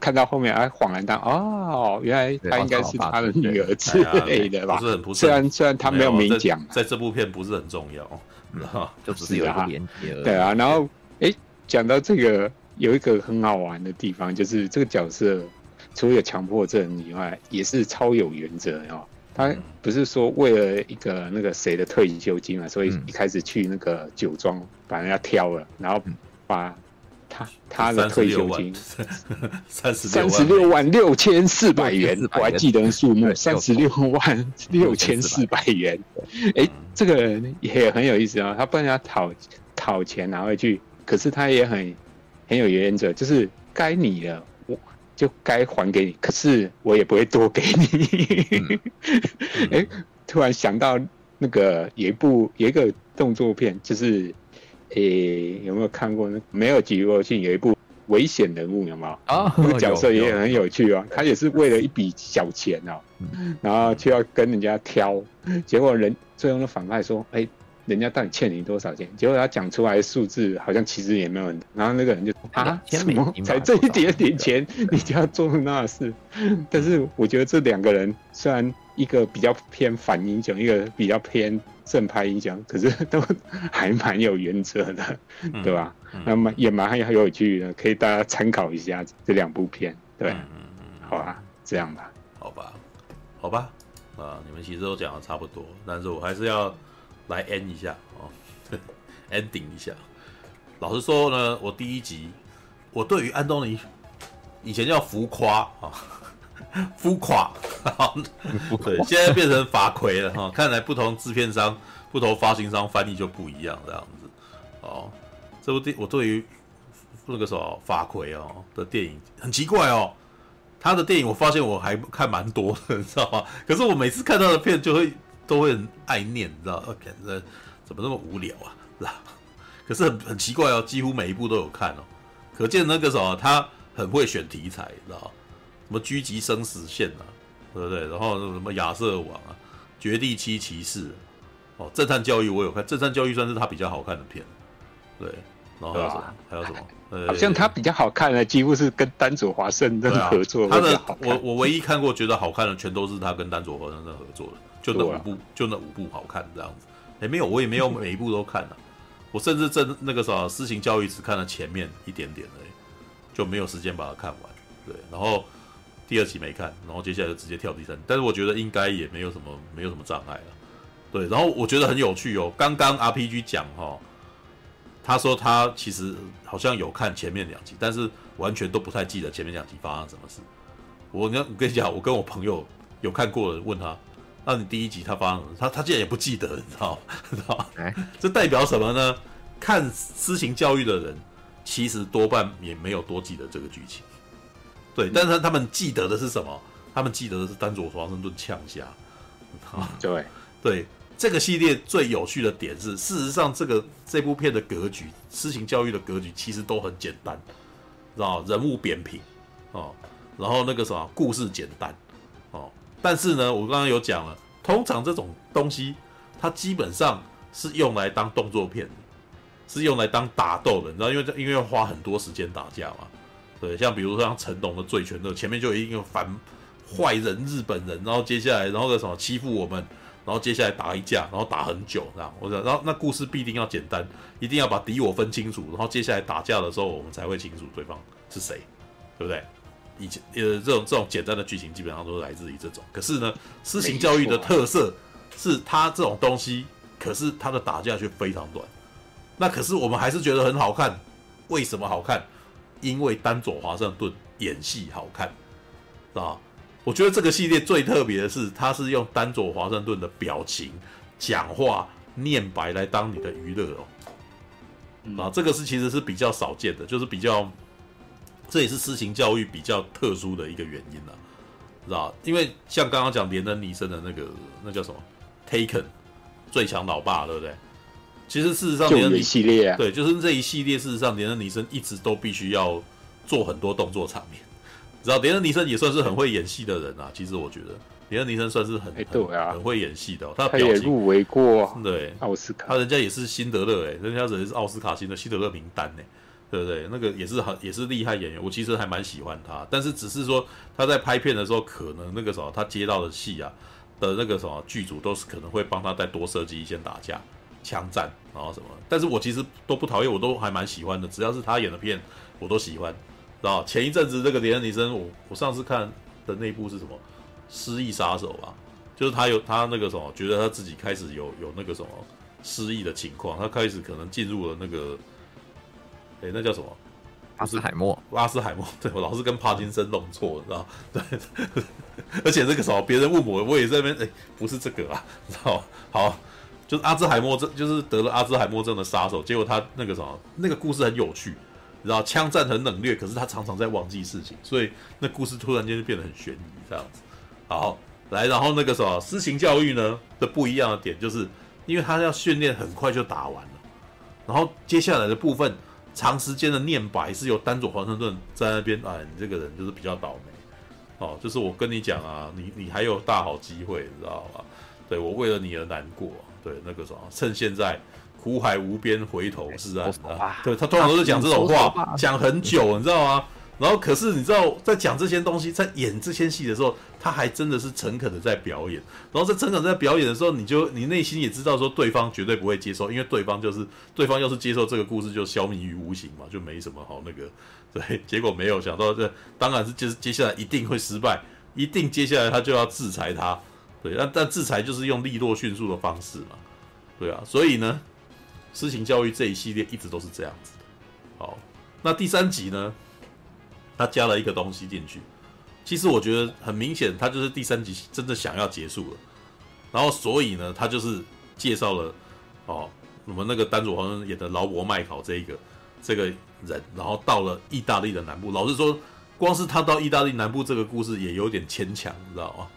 看到后面哎恍然大哦，原来他应该是他的女儿之类的吧？不是很不是，虽然虽然他没有明讲，在这部片不是很重要，就只是有一个连接而已。对啊，然后哎。讲到这个，有一个很好玩的地方，就是这个角色除了有强迫症以外，也是超有原则哦。他不是说为了一个那个谁的退休金嘛，所以一开始去那个酒庄把人家挑了，然后把他他的退休金 三十三十六万六千四百元，我还记得数目 三十六万六千四百元。哎，这个人也很有意思啊，他帮人家讨讨钱，拿回去。可是他也很很有原则，就是该你的我就该还给你，可是我也不会多给你。哎、嗯，突然想到那个有一部有一个动作片，就是诶、欸、有没有看过呢？没有举过去，有一部危险人物有没有？啊，那个角色也很有趣啊，他也是为了一笔小钱啊，然后就要跟人家挑，结果人最后的反派说，哎、欸。人家到底欠你多少钱？结果他讲出来的数字好像其实也没有很多，然后那个人就说啊，什么才这一点点钱，你就要做那事？但是我觉得这两个人虽然一个比较偏反英雄，一个比较偏正派英雄，可是都还蛮有原则的，对吧？那么也蛮很有趣的，可以大家参考一下这两部片，对，好吧，这样吧，好吧，好吧，啊，你们其实都讲的差不多，但是我还是要。来 end 一下哦，ending 一下。老实说呢，我第一集，我对于安东尼以前叫浮夸啊，浮夸，对，现在变成法奎了哈。看来不同制片商、不同发行商翻译就不一样，这样子。哦，这部电我对于那个什么法奎哦的电影，很奇怪哦，他的电影我发现我还看蛮多的，你知道吗？可是我每次看到的片就会都会很爱念，你知道吗？感觉怎么那么无聊啊？是吧？可是很很奇怪哦，几乎每一部都有看哦，可见那个什么他很会选题材，你知道吗？什么狙击生死线啊，对不对？然后什么亚瑟王啊，绝地七骑士，哦，震撼教育我有看，震撼教育算是他比较好看的片，对。然后还有什么？还有什么？呃，好像他比较好看的，几乎是跟丹佐华盛顿合作。他的我我唯一看过觉得好看的，全都是他跟丹佐华盛顿合作的，就那五部，就那五部好看这样子。哎，没有，我也没有每一部都看了。我甚至在那个时候私情教育只看了前面一点点而已，就没有时间把它看完。对，然后第二集没看，然后接下来就直接跳第三。但是我觉得应该也没有什么没有什么障碍了。对，然后我觉得很有趣哦。刚刚 RPG 讲哈。他说他其实好像有看前面两集，但是完全都不太记得前面两集发生什么事。我跟我跟你讲，我跟我朋友有看过的，问他，那你第一集他发生什么？他他竟然也不记得，你知道吗？知道这代表什么呢？看私情教育的人，其实多半也没有多记得这个剧情。对，但是他们记得的是什么？他们记得的是丹佐华盛顿呛虾。对对。这个系列最有趣的点是，事实上，这个这部片的格局，私情教育的格局其实都很简单，知道人物扁平哦，然后那个什么故事简单哦，但是呢，我刚刚有讲了，通常这种东西，它基本上是用来当动作片的，是用来当打斗的，你知道，因为因为要花很多时间打架嘛，对，像比如说像成龙的醉拳，那前面就有一个反坏人日本人，然后接下来然后个什么欺负我们。然后接下来打一架，然后打很久，这样我讲，然后那故事必定要简单，一定要把敌我分清楚，然后接下来打架的时候，我们才会清楚对方是谁，对不对？以前呃，这种这种简单的剧情基本上都是来自于这种。可是呢，私情教育的特色是它这种东西，可是它的打架却非常短。那可是我们还是觉得很好看，为什么好看？因为丹佐华盛顿演戏好看，啊。我觉得这个系列最特别的是，它是用丹佐华盛顿的表情、讲话、念白来当你的娱乐哦。啊，这个是其实是比较少见的，就是比较，这也是私情教育比较特殊的一个原因了，知道？因为像刚刚讲连恩尼森的那个那叫什么，Taken 最强老爸，对不对？其实事实上连恩尼系列啊，对，就是这一系列，事实上连恩尼森一直都必须要做很多动作场面。知道连恩尼森也算是很会演戏的人啊，其实我觉得。连恩尼森算是很、欸、对啊，很会演戏的、哦。他，他也入围过对。奥斯卡，他人家也是辛德勒哎，人家人是奥斯卡星的辛德勒名单哎，对不对？那个也是很也是厉害演员，我其实还蛮喜欢他，但是只是说他在拍片的时候，可能那个什么他接到的戏啊的那个什么剧组都是可能会帮他再多设计一些打架、枪战然后什么，但是我其实都不讨厌，我都还蛮喜欢的，只要是他演的片，我都喜欢。知道前一阵子这个连恩尼森，我我上次看的那部是什么？失忆杀手吧，就是他有他那个什么，觉得他自己开始有有那个什么失忆的情况，他开始可能进入了那个，哎，那叫什么？阿斯海默，阿斯海默，对，我老是跟帕金森弄错，你知道？对，而且这个什么，别人问我，我也在那边，哎，不是这个啊，知道？好，就是阿兹海默症，就是得了阿兹海默症的杀手，结果他那个什么，那个故事很有趣。然后枪战很冷冽，可是他常常在忘记事情，所以那故事突然间就变得很悬疑这样子。好，来，然后那个什么私情教育呢的不一样的点，就是因为他要训练很快就打完了，然后接下来的部分长时间的念白是由丹佐华盛顿在那边，哎，你这个人就是比较倒霉哦，就是我跟你讲啊，你你还有大好机会，你知道吧？对，我为了你而难过，对，那个什么，趁现在。苦海无边，回头是岸啊！对，他通常都是讲这种话，讲很久，你知道吗？然后可是你知道，在讲这些东西，在演这些戏的时候，他还真的是诚恳的在表演。然后在诚恳在表演的时候，你就你内心也知道说，对方绝对不会接受，因为对方就是对方要是接受这个故事，就消弭于无形嘛，就没什么好那个。对，结果没有想到，这当然是接接下来一定会失败，一定接下来他就要制裁他。对，但但制裁就是用利落迅速的方式嘛。对啊，所以呢。私情教育这一系列一直都是这样子的。好，那第三集呢？他加了一个东西进去。其实我觉得很明显，他就是第三集真的想要结束了。然后，所以呢，他就是介绍了哦，我们那个丹佐华盛顿演的劳勃麦考这一个这个人，然后到了意大利的南部。老实说，光是他到意大利南部这个故事也有点牵强，你知道吗？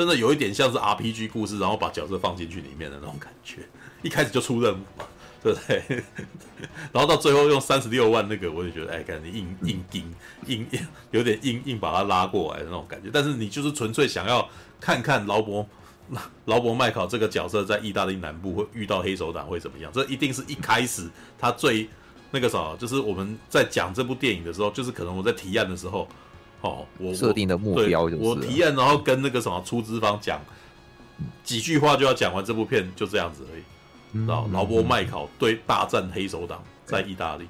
真的有一点像是 RPG 故事，然后把角色放进去里面的那种感觉。一开始就出任务嘛，对不对？然后到最后用三十六万那个，我就觉得，哎，感觉硬硬硬硬硬，有点硬硬把他拉过来的那种感觉。但是你就是纯粹想要看看劳勃劳勃麦考这个角色在意大利南部会遇到黑手党会怎么样？这一定是一开始他最那个啥，就是我们在讲这部电影的时候，就是可能我在提案的时候。哦，我设定的目标就是我提案，然后跟那个什么出资方讲几句话就要讲完这部片，就这样子而已。然后劳勃麦考对大战黑手党在意大利，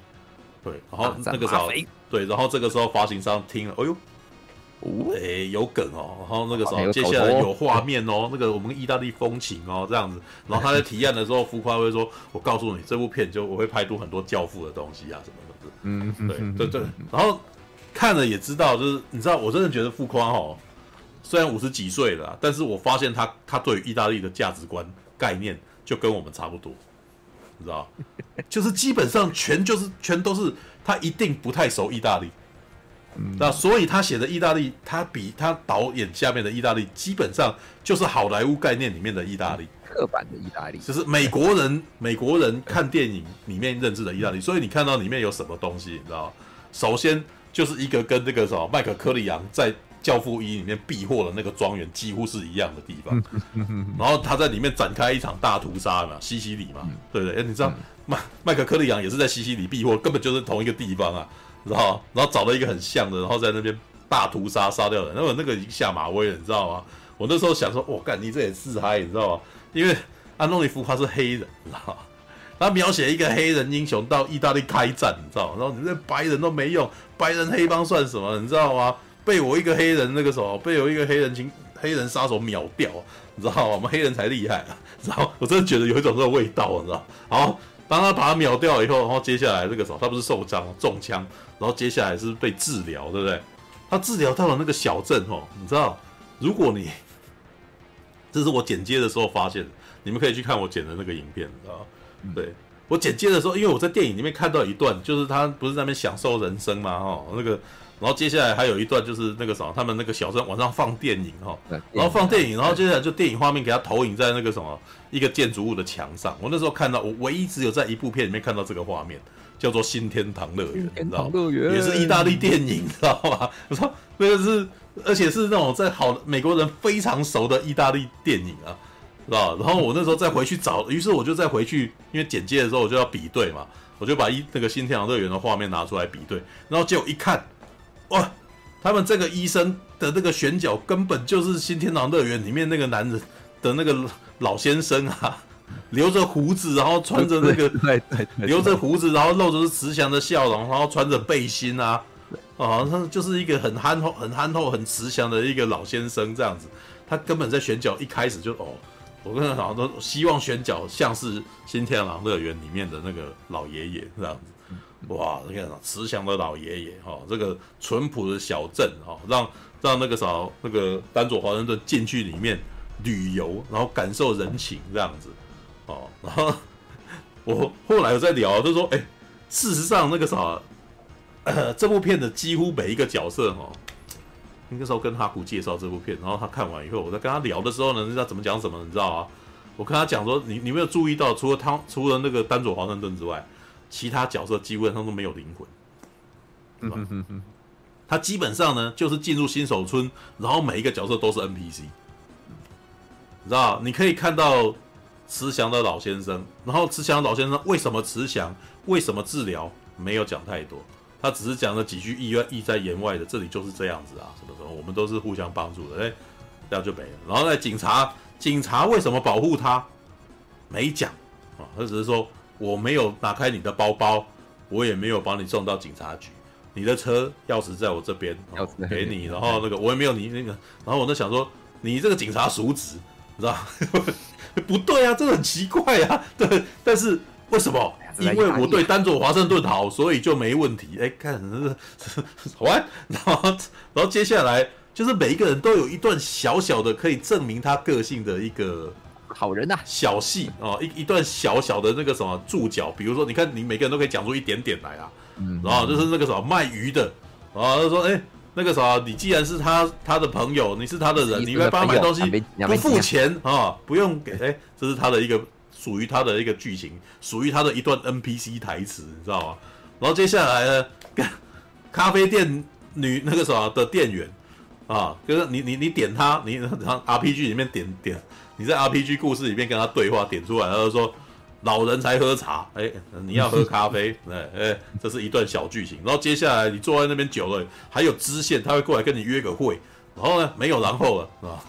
对，然后那个时候对，然后这个时候发行商听了，哎呦，哎有梗哦，然后那个时候接下来有画面哦，那个我们意大利风情哦这样子，然后他在 提案的时候，浮夸会说，我告诉你这部片就我会拍出很多教父的东西啊什么的，嗯，对对对，然后。看了也知道，就是你知道，我真的觉得傅宽哦，虽然五十几岁了，但是我发现他他对于意大利的价值观概念就跟我们差不多，你知道，就是基本上全就是全都是他一定不太熟意大利，那所以他写的意大利，他比他导演下面的意大利基本上就是好莱坞概念里面的意大利，刻板的意大利，就是美国人美国人看电影里面认知的意大利，所以你看到里面有什么东西，你知道，首先。就是一个跟那个什么麦克柯里昂在《教父一》里面避祸的那个庄园几乎是一样的地方，然后他在里面展开一场大屠杀嘛，西西里嘛，对不对？哎，你知道麦麦克柯里昂也是在西西里避祸，根本就是同一个地方啊，知道？然后找了一个很像的，然后在那边大屠杀杀掉人，那么那个已经下马威了，你知道吗？我那时候想说，我干，你这也自嗨，你知道吗？因为安东尼·福他是黑人，你知道吗？他描写一个黑人英雄到意大利开战，你知道吗？然后你这白人都没用，白人黑帮算什么？你知道吗？被我一个黑人那个什么，被我一个黑人情黑人杀手秒掉，你知道吗？我们黑人才厉害啊！然后我真的觉得有一种这个味道，你知道？好，当他把他秒掉以后，然后接下来这个时候他不是受伤中枪，然后接下来是被治疗，对不对？他治疗到了那个小镇哦，你知道？如果你这是我剪接的时候发现的，你们可以去看我剪的那个影片，你知道？对，我剪接的时候，因为我在电影里面看到一段，就是他不是在那边享受人生嘛，哈，那个，然后接下来还有一段就是那个什么，他们那个小镇晚上放电影哈，然后放电影，然后接下来就电影画面给他投影在那个什么一个建筑物的墙上。我那时候看到，我唯一只有在一部片里面看到这个画面，叫做《新天堂乐园》，你知道吗？也是意大利电影，知道吗？我说那个是，而且是那种在好美国人非常熟的意大利电影啊。是吧？然后我那时候再回去找，于是我就再回去，因为简介的时候我就要比对嘛，我就把一那个新天堂乐园的画面拿出来比对，然后结果一看，哇，他们这个医生的那个选角根本就是新天堂乐园里面那个男人的那个老先生啊，留着胡子，然后穿着那个，对对，留着胡子，然后露着是慈祥的笑容，然后穿着背心啊，啊，他就是一个很憨厚、很憨厚、很慈祥的一个老先生这样子，他根本在选角一开始就哦。我跟他好像都希望选角像是《新天狼乐园》里面的那个老爷爷这样子，哇，你看慈祥的老爷爷哈，这个淳朴的小镇哈，让让那个啥那个丹佐华盛顿进去里面旅游，然后感受人情这样子，哦，然后我后来有在聊，就说，哎，事实上那个啥，呃，这部片的几乎每一个角色哈。那个时候跟哈古介绍这部片，然后他看完以后，我在跟他聊的时候呢，你知道怎么讲什么？你知道啊？我跟他讲说，你你没有注意到，除了他，除了那个丹佐华盛顿之外，其他角色基本上都没有灵魂。嗯哼哼，他基本上呢，就是进入新手村，然后每一个角色都是 NPC。你知道？你可以看到慈祥的老先生，然后慈祥的老先生为什么慈祥？为什么治疗？没有讲太多。他只是讲了几句意外意在言外的，这里就是这样子啊，什么什么，我们都是互相帮助的，哎，这样就没了。然后呢，警察，警察为什么保护他？没讲啊，他只是说我没有拿开你的包包，我也没有把你送到警察局，你的车钥匙在我这边，钥匙给你，然后那个我也没有你那个，然后我就想说，你这个警察叔侄，你知道 不对啊，这个很奇怪啊，对，但是为什么？因为我对丹佐华盛顿好，所以就没问题。哎，看，好玩。然后，然后接下来就是每一个人都有一段小小的可以证明他个性的一个好人呐，小戏哦，一一段小小的那个什么注脚。比如说，你看，你每个人都可以讲出一点点来啊。嗯然后就是那个什么卖鱼的，然后他说，哎，那个啥，你既然是他他的朋友，你是他的人，你应该帮他买东西，不付钱啊，不用给，哎，这是他的一个属于他的一个剧情，属于他的一段 NPC 台词，你知道吗？然后接下来呢，咖啡店女那个什么的店员啊，就是你你你点他，你然后 RPG 里面点点，你在 RPG 故事里面跟他对话点出来，他就说。老人才喝茶，哎、你要喝咖啡，哎哎、这是一段小剧情。然后接下来你坐在那边久了，还有支线，他会过来跟你约个会。然后呢，没有然后了啊，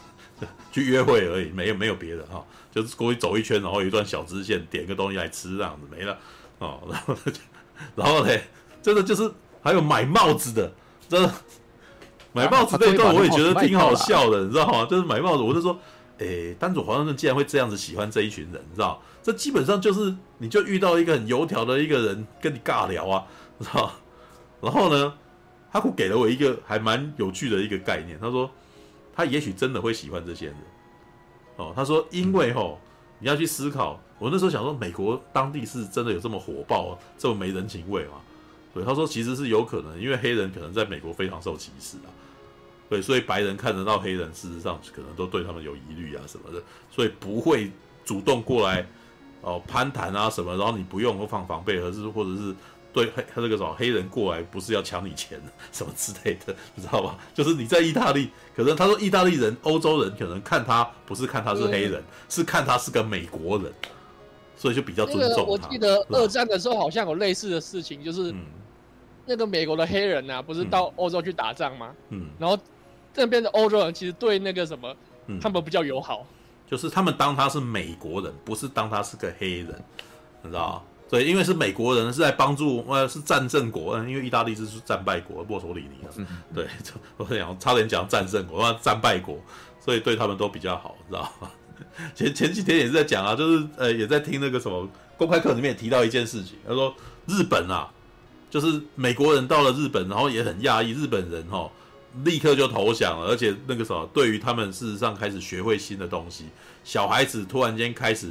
去约会而已，没有没有别的哈，就是过去走一圈，然后有一段小支线，点个东西来吃这样子没了哦。然后然后呢，真的就是还有买帽子的，真的买帽子那段我也觉得挺好笑的，你知道吗？就是买帽子，我就说。诶，单主华盛顿竟然会这样子喜欢这一群人，你知道？这基本上就是你就遇到一个很油条的一个人跟你尬聊啊，知道？然后呢，哈库给了我一个还蛮有趣的一个概念，他说他也许真的会喜欢这些人。哦，他说因为吼你要去思考，我那时候想说美国当地是真的有这么火爆，这么没人情味吗？对，他说其实是有可能，因为黑人可能在美国非常受歧视啊。对，所以白人看得到黑人，事实上可能都对他们有疑虑啊什么的，所以不会主动过来哦攀谈啊什么，然后你不用放防备，而是或者是对黑他这个什么黑人过来不是要抢你钱什么之类的，你知道吧？就是你在意大利，可能他说意大利人、欧洲人可能看他不是看他是黑人，嗯、是看他是个美国人，所以就比较尊重他。我记得二战的时候好像有类似的事情，就是、嗯、那个美国的黑人啊，不是到欧洲去打仗吗？嗯，然后。这边的欧洲人其实对那个什么，嗯、他们比较友好，就是他们当他是美国人，不是当他是个黑人，你知道吗？对，因为是美国人是在帮助，呃，是战胜国，因为意大利是战败国，墨索里尼，啊、对，我讲差点讲战胜国，战败国，所以对他们都比较好，你知道吗？前前几天也是在讲啊，就是呃，也在听那个什么公开课里面也提到一件事情，他说日本啊，就是美国人到了日本，然后也很讶异日本人哈。立刻就投降了，而且那个什么，对于他们事实上开始学会新的东西。小孩子突然间开始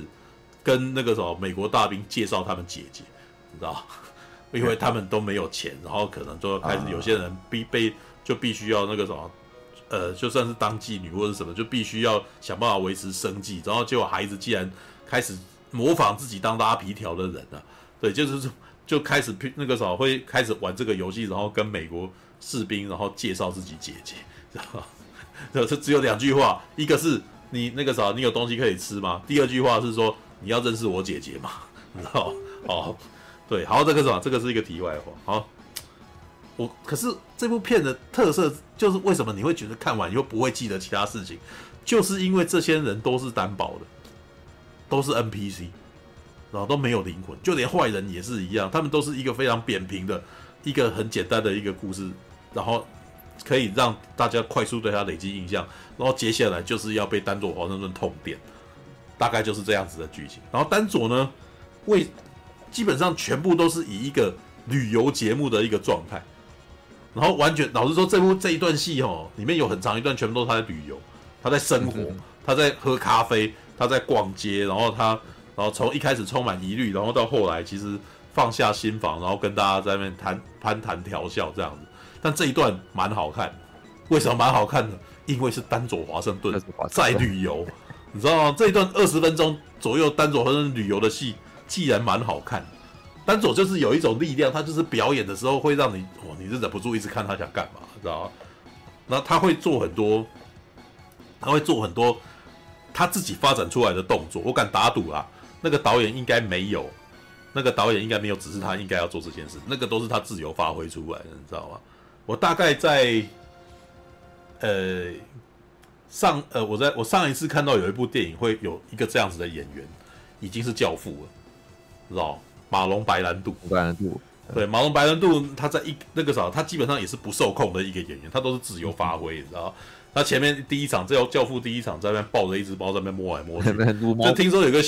跟那个什么美国大兵介绍他们姐姐，你知道？因为他们都没有钱，然后可能就开始有些人必被就必须要那个什么，呃，就算是当妓女或者什么，就必须要想办法维持生计。然后结果孩子既然开始模仿自己当拉皮条的人了，对，就是就开始那个什么会开始玩这个游戏，然后跟美国。士兵，然后介绍自己姐姐，知道吗？这只有两句话，一个是你那个啥，你有东西可以吃吗？第二句话是说你要认识我姐姐吗？知道？哦，对，好，这个是什么？这个是一个题外话。好，我可是这部片的特色就是为什么你会觉得看完以后不会记得其他事情，就是因为这些人都是单薄的，都是 NPC，然后都没有灵魂，就连坏人也是一样，他们都是一个非常扁平的一个很简单的一个故事。然后可以让大家快速对他累积印象，然后接下来就是要被当做华盛顿痛点，大概就是这样子的剧情。然后丹佐呢，为基本上全部都是以一个旅游节目的一个状态，然后完全老实说，这部这一段戏哦，里面有很长一段全部都是他在旅游，他在生活，他在喝咖啡，他在逛街，然后他然后从一开始充满疑虑，然后到后来其实放下心房，然后跟大家在那边谈攀谈调笑这样子。但这一段蛮好看，为什么蛮好看的？因为是丹佐华盛顿在旅游，你知道吗？这一段二十分钟左右单佐和旅游的戏，既然蛮好看。单佐就是有一种力量，他就是表演的时候会让你，哦，你是忍不住一直看他想干嘛，知道吗？那他会做很多，他会做很多他自己发展出来的动作。我敢打赌啊，那个导演应该没有，那个导演应该没有指示他应该要做这件事，那个都是他自由发挥出来的，你知道吗？我大概在，呃，上呃，我在我上一次看到有一部电影会有一个这样子的演员，已经是教父了，知道马龙白兰度，白兰度，对，马龙白兰度，他在一那个啥，他基本上也是不受控的一个演员，他都是自由发挥，你知道。他前面第一场，这教父第一场在那边抱着一只猫在那边摸来摸去，就听说有个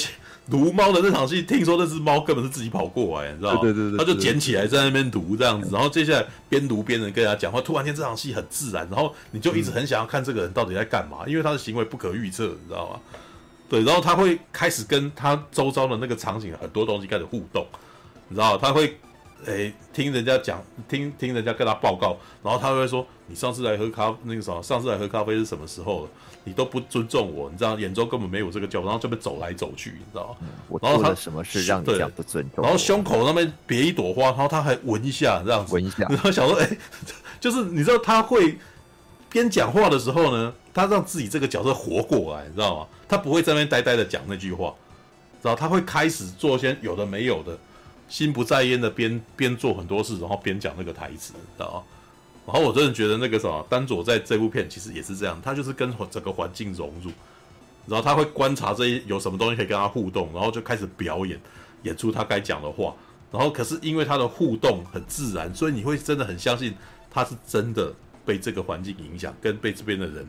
撸猫的那场戏，听说那只猫根本是自己跑过来，你知道吗？对对对，他就捡起来在那边撸这样子，然后接下来边撸边人跟人家讲话，突然间这场戏很自然，然后你就一直很想要看这个人到底在干嘛，因为他的行为不可预测，你知道吗？对，然后他会开始跟他周遭的那个场景很多东西开始互动，你知道他会哎，听人家讲，听听人家跟他报告，然后他会说：“你上次来喝咖那个什么，上次来喝咖啡是什么时候了？你都不尊重我，你知道眼中根本没有这个叫，然后这边走来走去，你知道吗？我然后他做了什么事让你这样不尊重？然后胸口那边别一朵花，然后他还闻一下，这样子闻一下，然后想说，哎，就是你知道他会边讲话的时候呢，他让自己这个角色活过来，你知道吗？他不会在那边呆呆的讲那句话，然后他会开始做些有的没有的。”心不在焉的边边做很多事，然后边讲那个台词，知道吗？然后我真的觉得那个什么丹佐在这部片其实也是这样，他就是跟整个环境融入，然后他会观察这些有什么东西可以跟他互动，然后就开始表演，演出他该讲的话。然后可是因为他的互动很自然，所以你会真的很相信他是真的被这个环境影响，跟被这边的人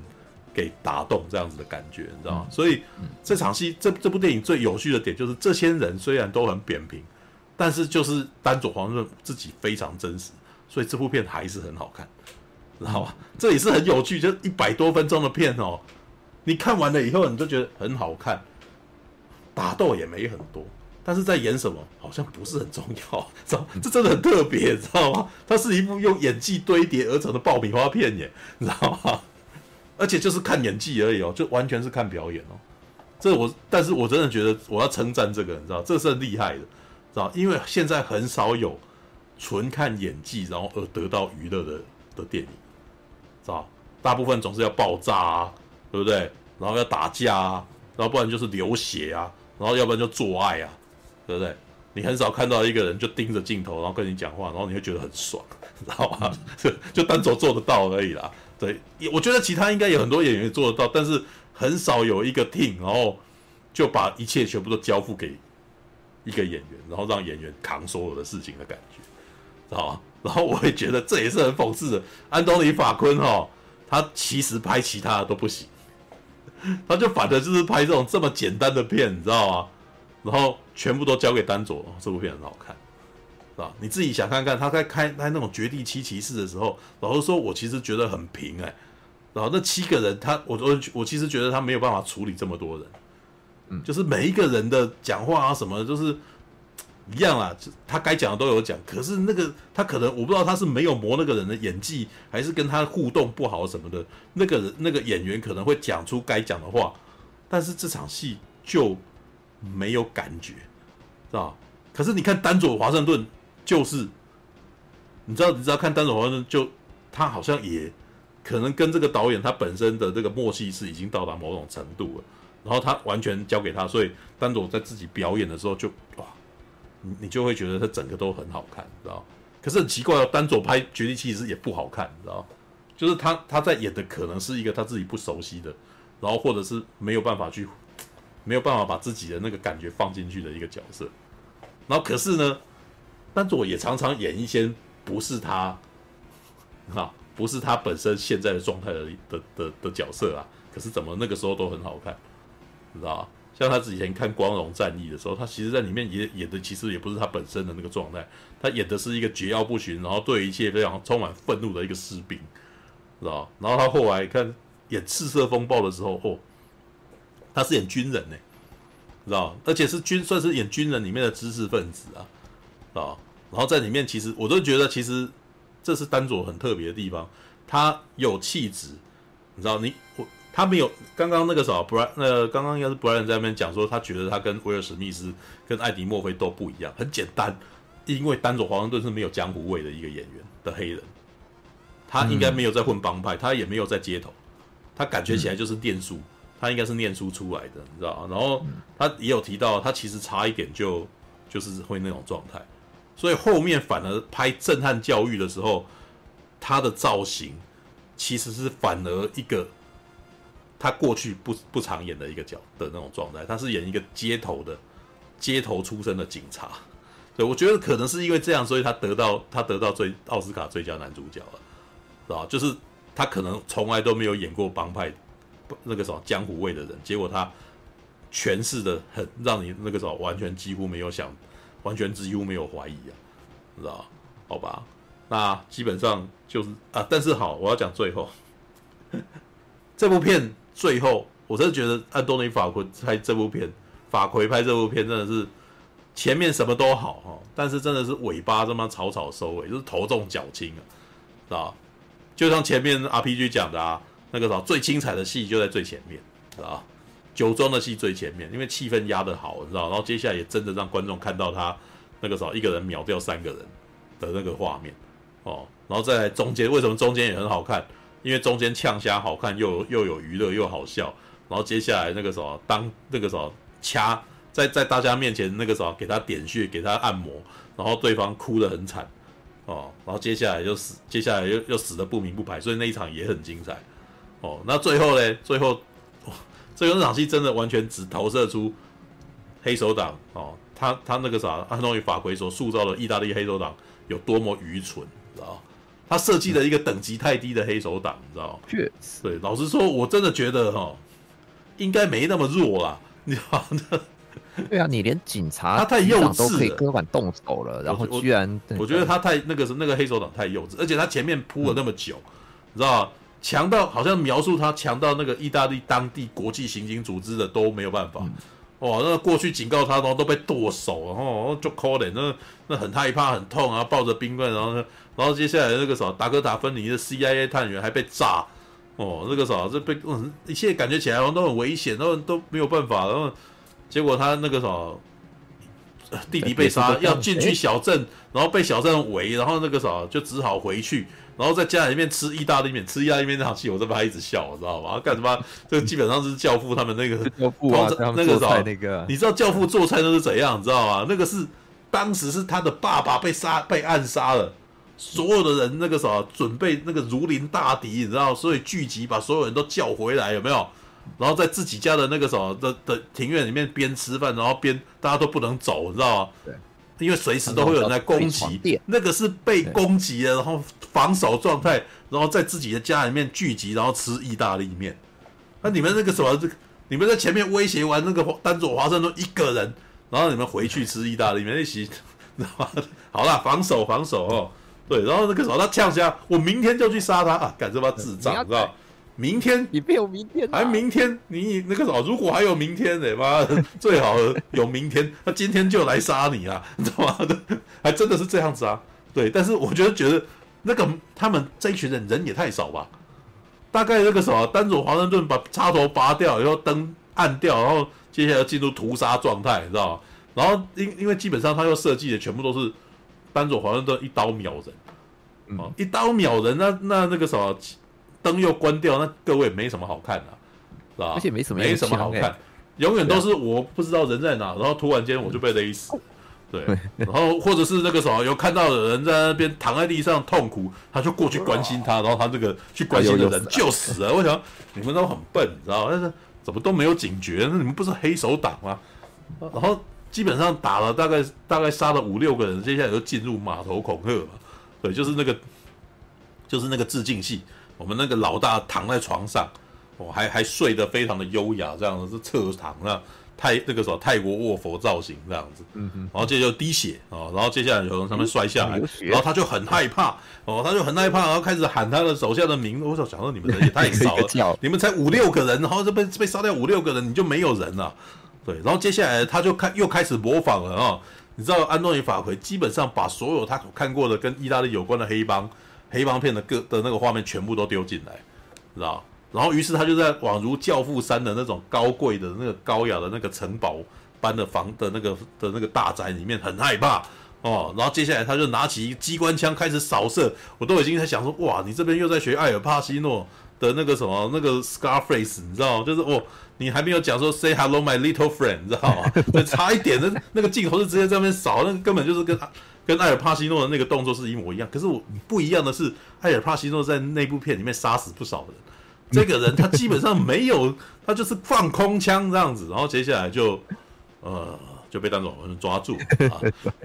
给打动这样子的感觉，你知道吗？所以这场戏这这部电影最有趣的点就是这些人虽然都很扁平。但是就是丹佐黄润自己非常真实，所以这部片还是很好看，知道吧？这也是很有趣，就一百多分钟的片哦，你看完了以后，你就觉得很好看，打斗也没很多，但是在演什么好像不是很重要，知道？这真的很特别，知道吗？它是一部用演技堆叠而成的爆米花片耶，你知道吗？而且就是看演技而已哦，就完全是看表演哦。这我，但是我真的觉得我要称赞这个，你知道，这是很厉害的。知道，因为现在很少有纯看演技然后而得到娱乐的的电影，知道？大部分总是要爆炸啊，对不对？然后要打架啊，然后不然就是流血啊，然后要不然就做爱啊，对不对？你很少看到一个人就盯着镜头，然后跟你讲话，然后你会觉得很爽，知道吗？就 就单走做得到而已啦。对，我觉得其他应该有很多演员做得到，但是很少有一个 team，然后就把一切全部都交付给。一个演员，然后让演员扛所有的事情的感觉，知道吗？然后我也觉得这也是很讽刺的。安东尼·法昆哈，他其实拍其他的都不行，他就反正就是拍这种这么简单的片，你知道吗？然后全部都交给丹佐，这部片很好看，是吧？你自己想看看，他在开拍那种绝地七骑士的时候，老实说，我其实觉得很平哎、然后那七个人，他我我我其实觉得他没有办法处理这么多人。嗯，就是每一个人的讲话啊什么，就是一样啊，他该讲的都有讲。可是那个他可能我不知道他是没有磨那个人的演技，还是跟他互动不好什么的。那个人那个演员可能会讲出该讲的话，但是这场戏就没有感觉，知道？可是你看丹佐华盛顿，就是你知道你知道看丹佐华盛顿，就他好像也可能跟这个导演他本身的这个默契是已经到达某种程度了。然后他完全交给他，所以丹佐在自己表演的时候就哇，你你就会觉得他整个都很好看，知道？可是很奇怪哦，丹佐拍《绝地七骑士》也不好看，知道？就是他他在演的可能是一个他自己不熟悉的，然后或者是没有办法去没有办法把自己的那个感觉放进去的一个角色。然后可是呢，丹佐也常常演一些不是他啊，不是他本身现在的状态的的的的角色啊。可是怎么那个时候都很好看？你知道吧？像他之前看《光荣战役》的时候，他其实在里面也演的其实也不是他本身的那个状态，他演的是一个桀骜不驯，然后对一切非常充满愤怒的一个士兵，知道？然后他后来看演《赤色风暴》的时候，哦，他是演军人呢，知道？而且是军，算是演军人里面的知识分子啊，知道？然后在里面，其实我都觉得，其实这是丹佐很特别的地方，他有气质，你知道？你。他没有刚刚那个什么布莱，呃，刚刚应该是布莱恩在那边讲说，他觉得他跟威尔史密斯、跟艾迪墨菲都不一样，很简单，因为丹佐华盛顿是没有江湖味的一个演员的黑人，他应该没有在混帮派，他也没有在街头，他感觉起来就是念书，他应该是念书出来的，你知道吗？然后他也有提到，他其实差一点就就是会那种状态，所以后面反而拍震撼教育的时候，他的造型其实是反而一个。他过去不不常演的一个角的那种状态，他是演一个街头的街头出身的警察，对，我觉得可能是因为这样，所以他得到他得到最奥斯卡最佳男主角了，是吧？就是他可能从来都没有演过帮派那个什么江湖味的人，结果他诠释的很让你那个时候完全几乎没有想，完全几乎没有怀疑啊，知道？好吧，那基本上就是啊，但是好，我要讲最后 这部片。最后，我真的觉得安东尼·法奎拍这部片，法奎拍这部片真的是前面什么都好哈，但是真的是尾巴这么草草收尾，就是头重脚轻啊，知道？就像前面 RPG 讲的啊，那个啥最精彩的戏就在最前面，知道？酒庄的戏最前面，因为气氛压得好，你知道？然后接下来也真的让观众看到他那个啥一个人秒掉三个人的那个画面哦，然后再来中间，为什么中间也很好看？因为中间呛虾好看，又又有娱乐又好笑，然后接下来那个什么当那个什么掐。在在大家面前那个什么给他点穴，给他按摩，然后对方哭得很惨，哦，然后接下来就死，接下来又又死的不明不白，所以那一场也很精彩，哦，那最后呢？最后，最后那场戏真的完全只投射出黑手党哦，他他那个啥，安东尼法奎所塑造的意大利黑手党有多么愚蠢，他设计了一个等级太低的黑手党，你知道吗？确实，对，老实说，我真的觉得哈、哦，应该没那么弱啦，你知道？对啊，你连警察他太幼稚都可以割腕动手了，然后居然我，我觉得他太那个是那个黑手党太幼稚，而且他前面铺了那么久，嗯、你知道强到好像描述他强到那个意大利当地国际刑警组织的都没有办法。嗯、哦，那过去警告他，然后都被剁手，然后就可怜，那那很害怕很痛啊，抱着冰棍，然后然后接下来那个什么达科达芬尼的 CIA 探员还被炸，哦，那个什么这被嗯一切感觉起来好像都很危险，都都没有办法，然后。结果他那个什么弟弟被杀，要进去小镇，然后被小镇围，然后那个什么就只好回去，然后在家里面吃意大利面，吃意大利面那场戏，我这边还一直笑，知道吗？干什么？这个基本上是教父他们那个教父啊，那个什么那个，你知道教父做菜都是怎样，你知道吗？那个是当时是他的爸爸被杀被暗杀了，所有的人那个什么准备那个如临大敌，你知道，所以聚集把所有人都叫回来，有没有？然后在自己家的那个什么的的庭院里面边吃饭，然后边大家都不能走，你知道吗？对，因为随时都会有人在攻击。那个是被攻击的，然后防守状态，然后在自己的家里面聚集，然后吃意大利面。那你们那个什么，这个你们在前面威胁完那个丹佐华盛顿一个人，然后你们回去吃意大利面一起，知道吗？好了，防守防守哦，对，然后那个什么他呛下，我明天就去杀他啊！干这帮智障，知道？明天你没有明天，还明天你那个什么？如果还有明天呢？妈的，最好有明天，那今天就来杀你啊！你 知道吗？还真的是这样子啊。对，但是我觉得觉得那个他们这一群人人也太少吧？大概那个什么，丹佐华盛顿把插头拔掉，然后灯按掉，然后接下来进入屠杀状态，你知道吗？然后因因为基本上他又设计的全部都是丹佐华盛顿一刀秒人，哦，一刀秒人，那那那个什么？灯又关掉，那各位没什么好看的，是吧？而且没什么没什么好看，永远都是我不知道人在哪，然后突然间我就被勒死，对，然后或者是那个时候有看到的人在那边躺在地上痛苦，他就过去关心他，然后他这个去关心的人就死了。我想你们都很笨，你知道吗？但是怎么都没有警觉？那你们不是黑手党吗？然后基本上打了大概大概杀了五六个人，接下来就进入码头恐吓嘛，对，就是那个就是那个致敬戏。我们那个老大躺在床上，哦，还还睡得非常的优雅，这样子是侧躺，那泰那个什么泰国卧佛造型这样子，嗯嗯，然后接着就滴血哦，然后接下来有人上面摔下来，然后他就很害怕，哦，他就很害怕，然后开始喊他的手下的名字。我想想说你们人也太 少了，你们才五六个人，然后就被被杀掉五六个人，你就没有人了，对，然后接下来他就开又开始模仿了啊，你知道安东尼法奎基本上把所有他看过的跟意大利有关的黑帮。黑帮片的各的那个画面全部都丢进来，知道？然后于是他就在宛如教父三的那种高贵的那个高雅的那个城堡般的房的那个的那个大宅里面很害怕哦。然后接下来他就拿起机关枪开始扫射，我都已经在想说，哇，你这边又在学艾尔帕西诺的那个什么那个 Scarface，你知道？就是哦，你还没有讲说 Say hello my little friend，你知道吗？就差一点的那个镜头是直接在那边扫，那个根本就是跟。跟艾尔帕西诺的那个动作是一模一样，可是我不一样的是，艾尔帕西诺在那部片里面杀死不少人。这个人他基本上没有，他就是放空枪这样子，然后接下来就呃就被丹佐华盛顿抓住啊，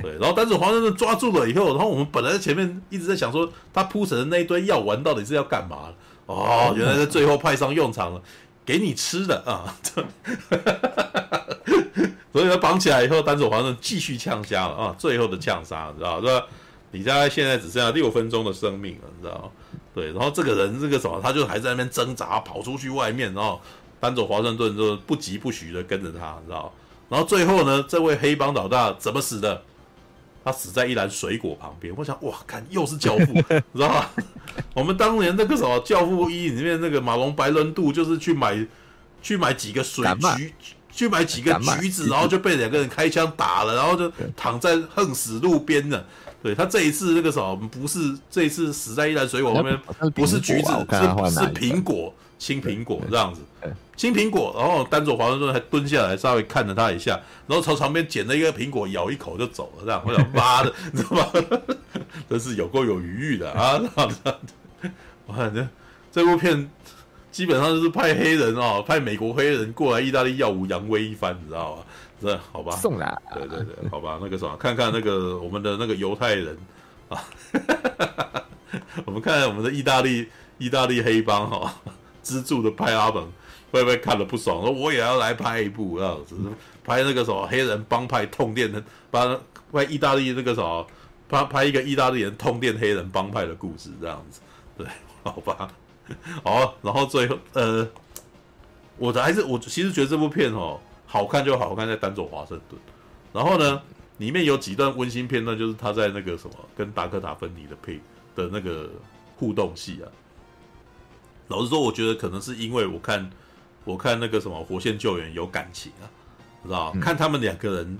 对，然后丹佐华盛顿抓住了以后，然后我们本来在前面一直在想说，他铺成的那一堆药丸到底是要干嘛？哦，原来在最后派上用场了，给你吃的啊。哈哈哈所以他绑起来以后，丹佐华盛顿继续呛杀了啊！最后的呛杀，你知道吧？你大概现在只剩下六分钟的生命了，你知道吗？对，然后这个人这个什么，他就还在那边挣扎，跑出去外面，然后丹佐华盛顿就不疾不徐的跟着他，你知道然后最后呢，这位黑帮老大怎么死的？他死在一篮水果旁边。我想，哇，看又是教父，知道吧？我们当年那个什么《教父一》里面那个马龙白兰度，就是去买去买几个水橘，去买几个橘子，然后就被两个人开枪打了，然后就躺在横死路边了。对，他这一次那个什么，不是这一次死在一篮水果旁边，不是橘子，是是苹果。青苹果这样子，青苹果，然后丹佐华盛顿还蹲下来稍微看了他一下，然后从旁边捡了一个苹果，咬一口就走了。这样，我想 妈的，你知道吗？真是有够有余裕的啊！这样子，我感觉这部片基本上就是派黑人哦，派美国黑人过来意大利耀武扬威一番，你知道吗？这好吧？送啦，对对对，好吧，那个什么，看看那个我们的那个犹太人啊，我们看看我们的意大利意大利黑帮哈。资助的派阿本会不会看了不爽？说我也要来拍一部，啊，只是拍那个什么黑人帮派痛电的，把拍意大利那个什么，拍拍一个意大利人痛电黑人帮派的故事，这样子，对，好吧，好，然后最后呃，我的还是我其实觉得这部片哦，好看就好看在丹佐华盛顿，然后呢，里面有几段温馨片段，就是他在那个什么跟达克塔芬尼的配的那个互动戏啊。老实说，我觉得可能是因为我看，我看那个什么《火线救援》有感情啊，知道、嗯、看他们两个人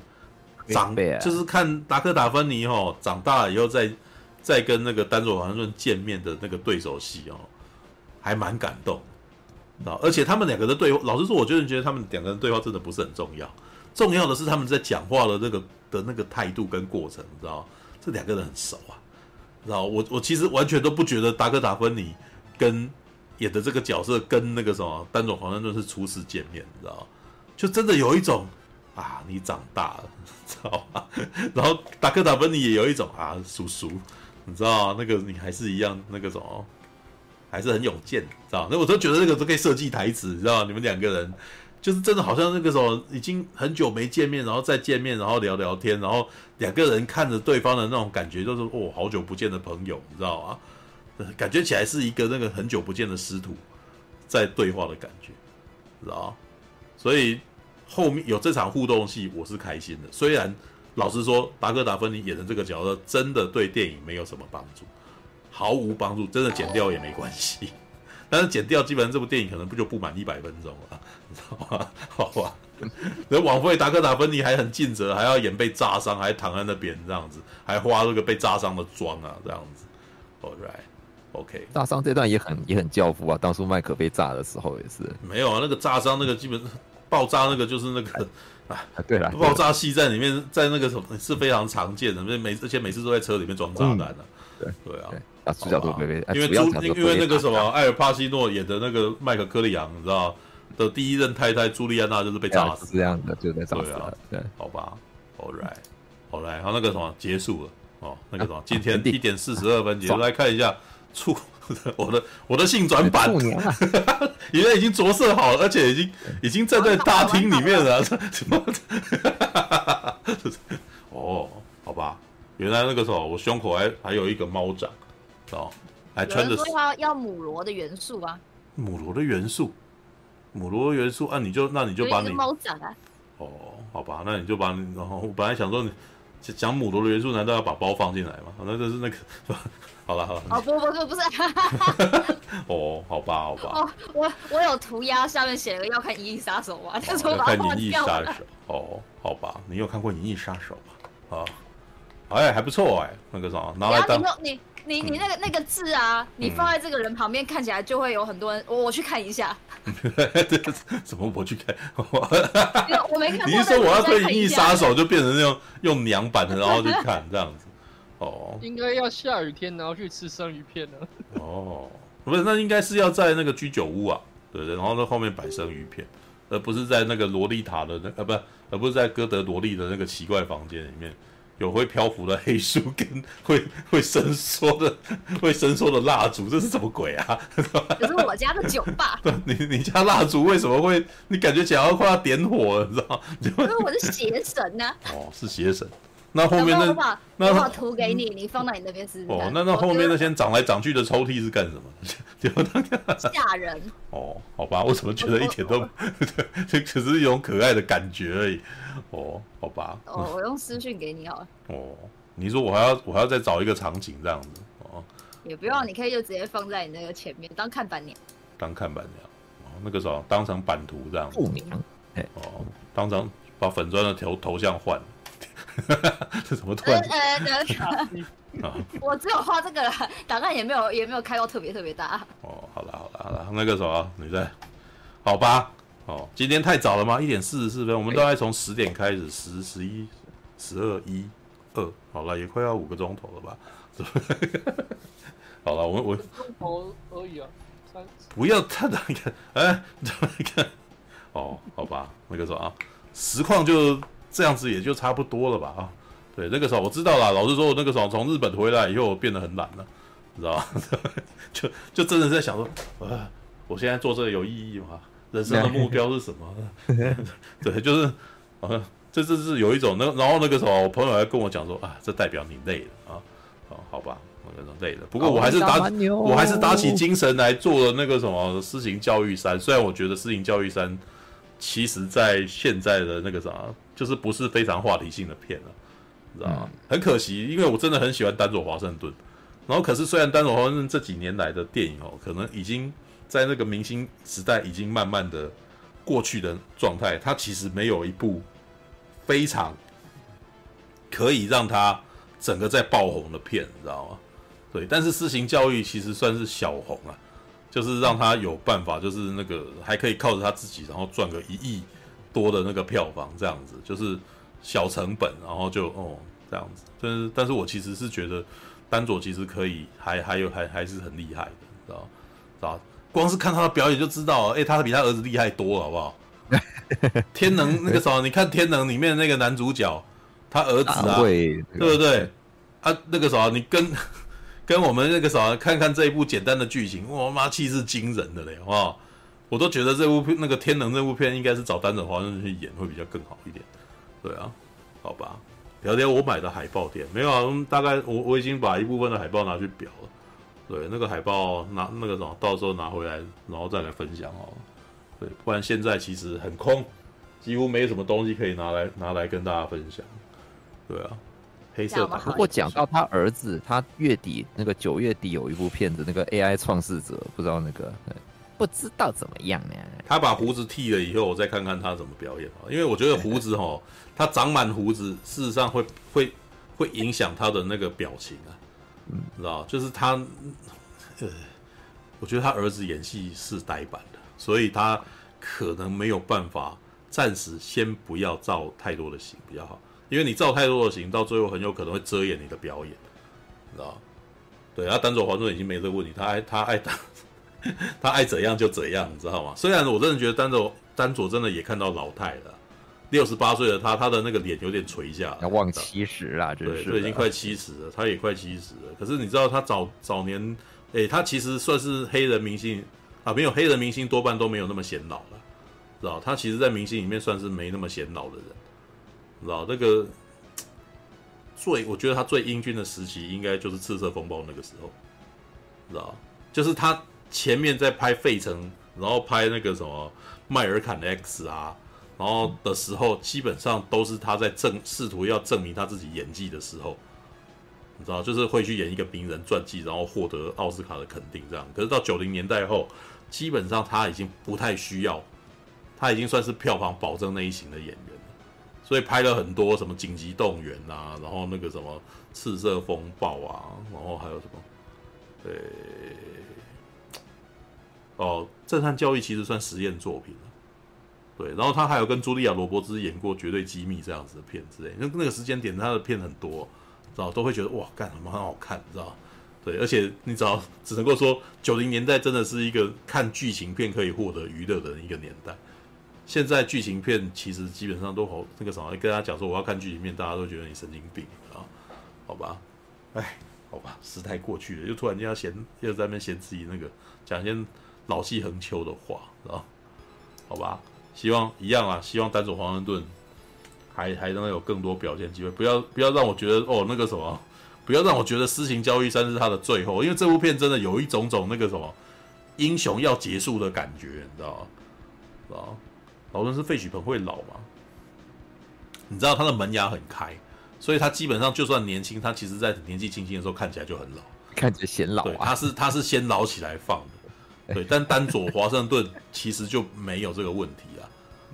长，啊、就是看达科塔芬尼哦长大了以后再，再再跟那个丹佐华盛顿见面的那个对手戏哦，还蛮感动，知道？而且他们两个的对话，老实说，我觉得觉得他们两个人对话真的不是很重要，重要的是他们在讲话的那个的那个态度跟过程，你知道？这两个人很熟啊，知道？我我其实完全都不觉得达克塔芬妮跟演的这个角色跟那个什么丹佐华盛顿是初次见面，你知道就真的有一种啊，你长大了，知道吗？然后达克塔芬妮也有一种啊，叔叔，你知道那个你还是一样那个什么，还是很有见，知道那我都觉得那个都可以设计台词，你知道你们两个人就是真的好像那个时候已经很久没见面，然后再见面，然后聊聊天，然后两个人看着对方的那种感觉，就是哦，好久不见的朋友，你知道吗？感觉起来是一个那个很久不见的师徒在对话的感觉，知道？所以后面有这场互动戏，我是开心的。虽然老实说，达哥达芬尼演的这个角色真的对电影没有什么帮助，毫无帮助，真的剪掉也没关系。但是剪掉，基本上这部电影可能不就不满一百分钟了，你知道吗？好吧。那枉费达科塔芬妮还很尽责，还要演被炸伤，还躺在那边这样子，还化那个被炸伤的妆啊，这样子。All right。OK，炸伤这段也很也很教父啊！当初麦克被炸的时候也是没有啊，那个炸伤那个基本爆炸那个就是那个啊，对了，爆炸戏在里面，在那个什么是非常常见的，每而且每次都在车里面装炸弹的，对对啊，啊主角都被被，因为因为那个什么艾尔帕西诺演的那个麦克克里昂，你知道的第一任太太朱莉安娜就是被炸死这样的，就在炸死了，对，好吧，All right，All right，好，那个什么结束了哦，那个什么今天一点四十二分结束，来看一下。处 我的我的性转版，原来已经着色好了，而且已经已经站在大厅里面了。什么？哦，好吧，原来那个时候我胸口还还有一个猫掌，哦，还穿着。说要要母罗的元素啊。母罗的元素，母罗元素啊，你就那你就把你猫掌啊。哦，好吧，那你就把你，然后我本来想说你讲母罗的元素，难道要把包放进来吗？那就是那个。好 了好了，哦不不不不是，哦好吧好吧，哦我我有涂鸦，下面写了要看《银翼杀手》吗？他说看《银翼杀手》哦好吧，你有看过《银翼杀手》吗？啊，哎还不错哎，那个啥拿来当你你你那个那个字啊，你放在这个人旁边看起来就会有很多人，我我去看一下，怎么我去看？我没看，你是说我要推《银翼杀手》就变成那种用娘版的，然后去看这样子？哦，应该要下雨天，然后去吃生鱼片呢。哦，不是，那应该是要在那个居酒屋啊，对对，然后在后面摆生鱼片，而不是在那个萝莉塔的那呃，不，而不是在歌德萝莉的那个奇怪房间里面，有会漂浮的黑树跟会会伸缩的会伸缩的蜡烛，这是什么鬼啊？可是我家的酒吧。你你家蜡烛为什么会？你感觉想要快要点火了，你知道吗？因为我是邪神呢、啊。哦，是邪神。那后面那我把那我图给你，你放到你那边试试。哦，那那后面那些长来长去的抽屉是干什么？就那个吓人。哦，好吧，我怎么觉得一点都，这只是一种可爱的感觉而已。哦，好吧。哦，我用私讯给你好了。哦，你说我还要我还要再找一个场景这样子哦。也不用，你可以就直接放在你那个前面当看板娘。当看板娘，哦，那个时候当成版图这样子。不明。哦，当成把粉砖的头头像换。这怎么突然？呃呃，我只有画这个档案，也没有也没有开到特别特别大。哦，好了好了好了，那个什么，你在，好吧，哦，今天太早了吗？一点四十四分，我们大概从十点开始，十、十一、十二、一、二，好了，也快要五个钟头了吧？好了，我我钟头而已啊，三不要太等一下，哎，你看，哦，好吧，那个时候啊，实况就。这样子也就差不多了吧啊，对，那个时候我知道了。老实说，我那个时候从日本回来以后，我变得很懒了，你知道吗？就就真的在想说，啊，我现在做这个有意义吗？人生的目标是什么？对，就是，啊，这这是有一种那然后那个时候，我朋友还跟我讲说，啊，这代表你累了啊，哦，好吧，我那种累了。不过我还是打，我还是打起精神来做了那个什么私刑教育三。虽然我觉得私刑教育三，其实在现在的那个啥。就是不是非常话题性的片了，你知道吗？嗯、很可惜，因为我真的很喜欢丹佐华盛顿。然后，可是虽然丹佐华盛顿这几年来的电影哦，可能已经在那个明星时代已经慢慢的过去的状态，他其实没有一部非常可以让他整个在爆红的片，你知道吗？对，但是私刑教育其实算是小红啊，就是让他有办法，就是那个还可以靠着他自己，然后赚个一亿。多的那个票房这样子，就是小成本，然后就哦这样子，但是但是我其实是觉得丹佐其实可以，还还有还还是很厉害的，知道知道？光是看他的表演就知道，哎、欸，他比他儿子厉害多了，好不好？天能那个时候，你看天能里面那个男主角，他儿子啊，对不对？啊，那个时候你跟 跟我们那个时候看看这一部简单的剧情，哇妈气势惊人的嘞，好不好？我都觉得这部片那个天能这部片应该是找丹泽华盛顿去演会比较更好一点，对啊，好吧。聊聊我买的海报店没有啊？大概我我已经把一部分的海报拿去裱了，对，那个海报拿那个什么，到时候拿回来然后再来分享哦。对，不然现在其实很空，几乎没什么东西可以拿来拿来跟大家分享。对啊，黑色的。不过讲到他儿子，他月底那个九月底有一部片子，那个 AI 创世者，不知道那个。不知道怎么样呢？他把胡子剃了以后，我再看看他怎么表演啊。因为我觉得胡子哈，他长满胡子，事实上会会会影响他的那个表情啊。嗯，知道就是他，呃，我觉得他儿子演戏是呆板的，所以他可能没有办法，暂时先不要造太多的型比较好。因为你造太多的型，到最后很有可能会遮掩你的表演，知道对，他丹佐华盛顿已经没这个问题，他爱他爱打。他爱怎样就怎样，你知道吗？虽然我真的觉得丹佐丹佐真的也看到老态了，六十八岁的他，他的那个脸有点垂下，要望七十啦，对，就已经快七十了，他也快七十了。可是你知道他早早年，诶、欸，他其实算是黑人明星啊，没有黑人明星多半都没有那么显老了，知道？他其实，在明星里面算是没那么显老的人，知道？那个最，我觉得他最英俊的时期，应该就是赤色风暴那个时候，知道？就是他。前面在拍《费城》，然后拍那个什么《迈尔坎 X》啊，然后的时候，基本上都是他在证试图要证明他自己演技的时候，你知道，就是会去演一个名人传记，然后获得奥斯卡的肯定这样。可是到九零年代后，基本上他已经不太需要，他已经算是票房保证那一型的演员，所以拍了很多什么《紧急动员》啊，然后那个什么《赤色风暴》啊，然后还有什么，对。哦，震撼教育其实算实验作品，对。然后他还有跟茱莉亚·罗伯兹演过《绝对机密》这样子的片之类，那那个时间点他的片很多，知道都会觉得哇，干什么很好看，知道？对，而且你知道，只能够说九零年代真的是一个看剧情片可以获得娱乐的一个年代。现在剧情片其实基本上都好那个什么，跟他讲说我要看剧情片，大家都觉得你神经病啊，好吧？哎，好吧，时代过去了，又突然间要嫌又在那边嫌自己那个讲一些。老气横秋的话，啊，好吧，希望一样啊，希望丹佐华盛顿还还能有更多表现机会。不要不要让我觉得哦那个什么，不要让我觉得私情交易三是他的最后，因为这部片真的有一种种那个什么英雄要结束的感觉，你知道吗？知道劳伦斯费许彭会老吗？你知道他的门牙很开，所以他基本上就算年轻，他其实在年纪轻轻的时候看起来就很老，看起来显老啊。他是他是先老起来放的，对。但丹佐华盛顿其实就没有这个问题啊。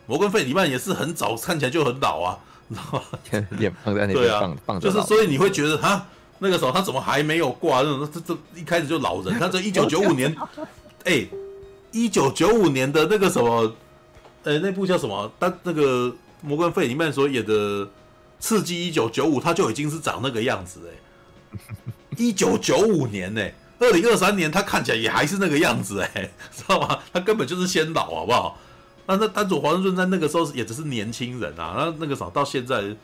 摩根费里曼也是很早看起来就很老啊，你知道吗？脸放在那边对啊，放就是所以你会觉得哈，那个时候他怎么还没有挂？那种这这一开始就老人。他这一九九五年，哎，一九九五年的那个什么，呃，那部叫什么？他那个摩根费里曼所演的《刺激一九九五》，他就已经是长那个样子哎。一九九五年呢，二零二三年他看起来也还是那个样子哎，知道吗？他根本就是先老，好不好？那那丹佐华盛顿在那个时候也只是年轻人啊，那那个时候到现在，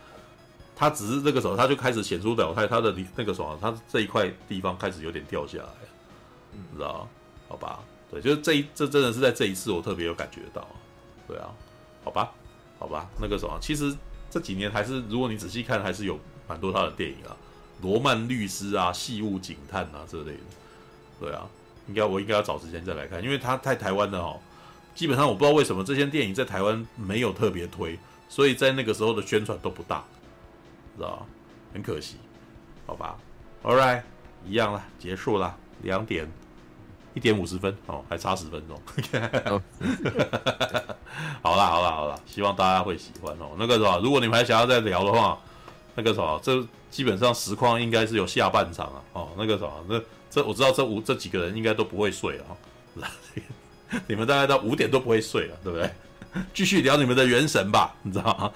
他只是那个时候他就开始显出表态，他的那个什么，他这一块地方开始有点掉下来，你知道？好吧，对，就是这一这真的是在这一次我特别有感觉到，对啊，好吧，好吧，那个什么，其实这几年还是如果你仔细看，还是有蛮多他的电影啊，罗曼律师啊，细物警探啊这类的，对啊，应该我应该要找时间再来看，因为他太台湾的哦。基本上我不知道为什么这些电影在台湾没有特别推，所以在那个时候的宣传都不大，知道很可惜，好吧？All right，一样了，结束了，两点一点五十分哦，还差十分钟。好啦好啦好啦，希望大家会喜欢哦。那个什么，如果你们还想要再聊的话，那个什么，这基本上实况应该是有下半场啊。哦，那个什么，那这我知道这五这几个人应该都不会睡啊。你们大概到五点都不会睡了，对不对？继续聊你们的元神吧，你知道吗？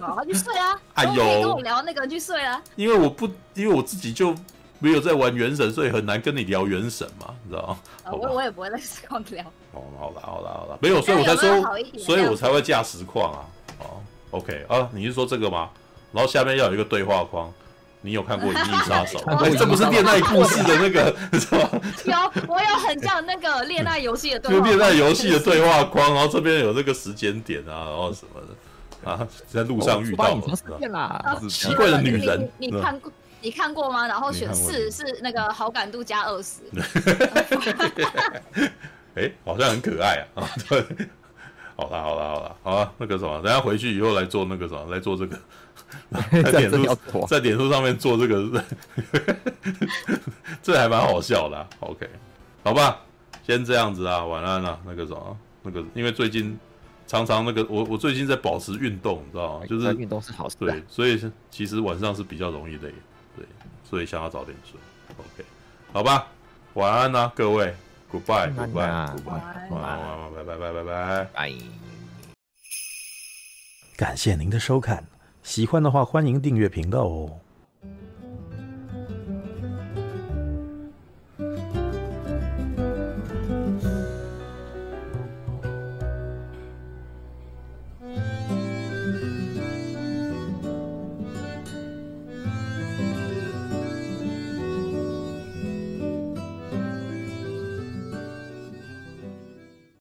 好，去睡啊！哎呦，跟我聊那个去睡啊。因为我不，因为我自己就没有在玩元神，所以很难跟你聊元神嘛，你知道吗？啊，我我也不会在实况聊。哦，好了好了好了，没有，所以我才说，所以我才会架实况啊。哦，OK 啊，你是说这个吗？然后下面要有一个对话框。你有看过《银翼杀手》？这不是恋爱故事的那个，是吧？有，我有很像那个恋爱游戏的对话，就恋爱游戏的对话框，然后这边有这个时间点啊，然后什么的啊，在路上遇到了，奇怪的女人。你看过？你看过吗？然后选四是那个好感度加二十。哎，好像很可爱啊！啊，对，好啦好啦好啦，好啦，那个什么，等下回去以后来做那个什么，来做这个。在点数在点数上面做这个，这还蛮好笑的啊。OK，好吧，先这样子啊，晚安了。那个什么，那个，因为最近常常那个，我我最近在保持运动，你知道吗？就是运动是好事。对，所以其实晚上是比较容易累，对，所以想要早点睡。OK，好吧，晚安啊，各位，Goodbye，Goodbye，Goodbye，晚安，晚安，拜拜拜拜拜拜。感谢您的收看。喜欢的话，欢迎订阅频道哦。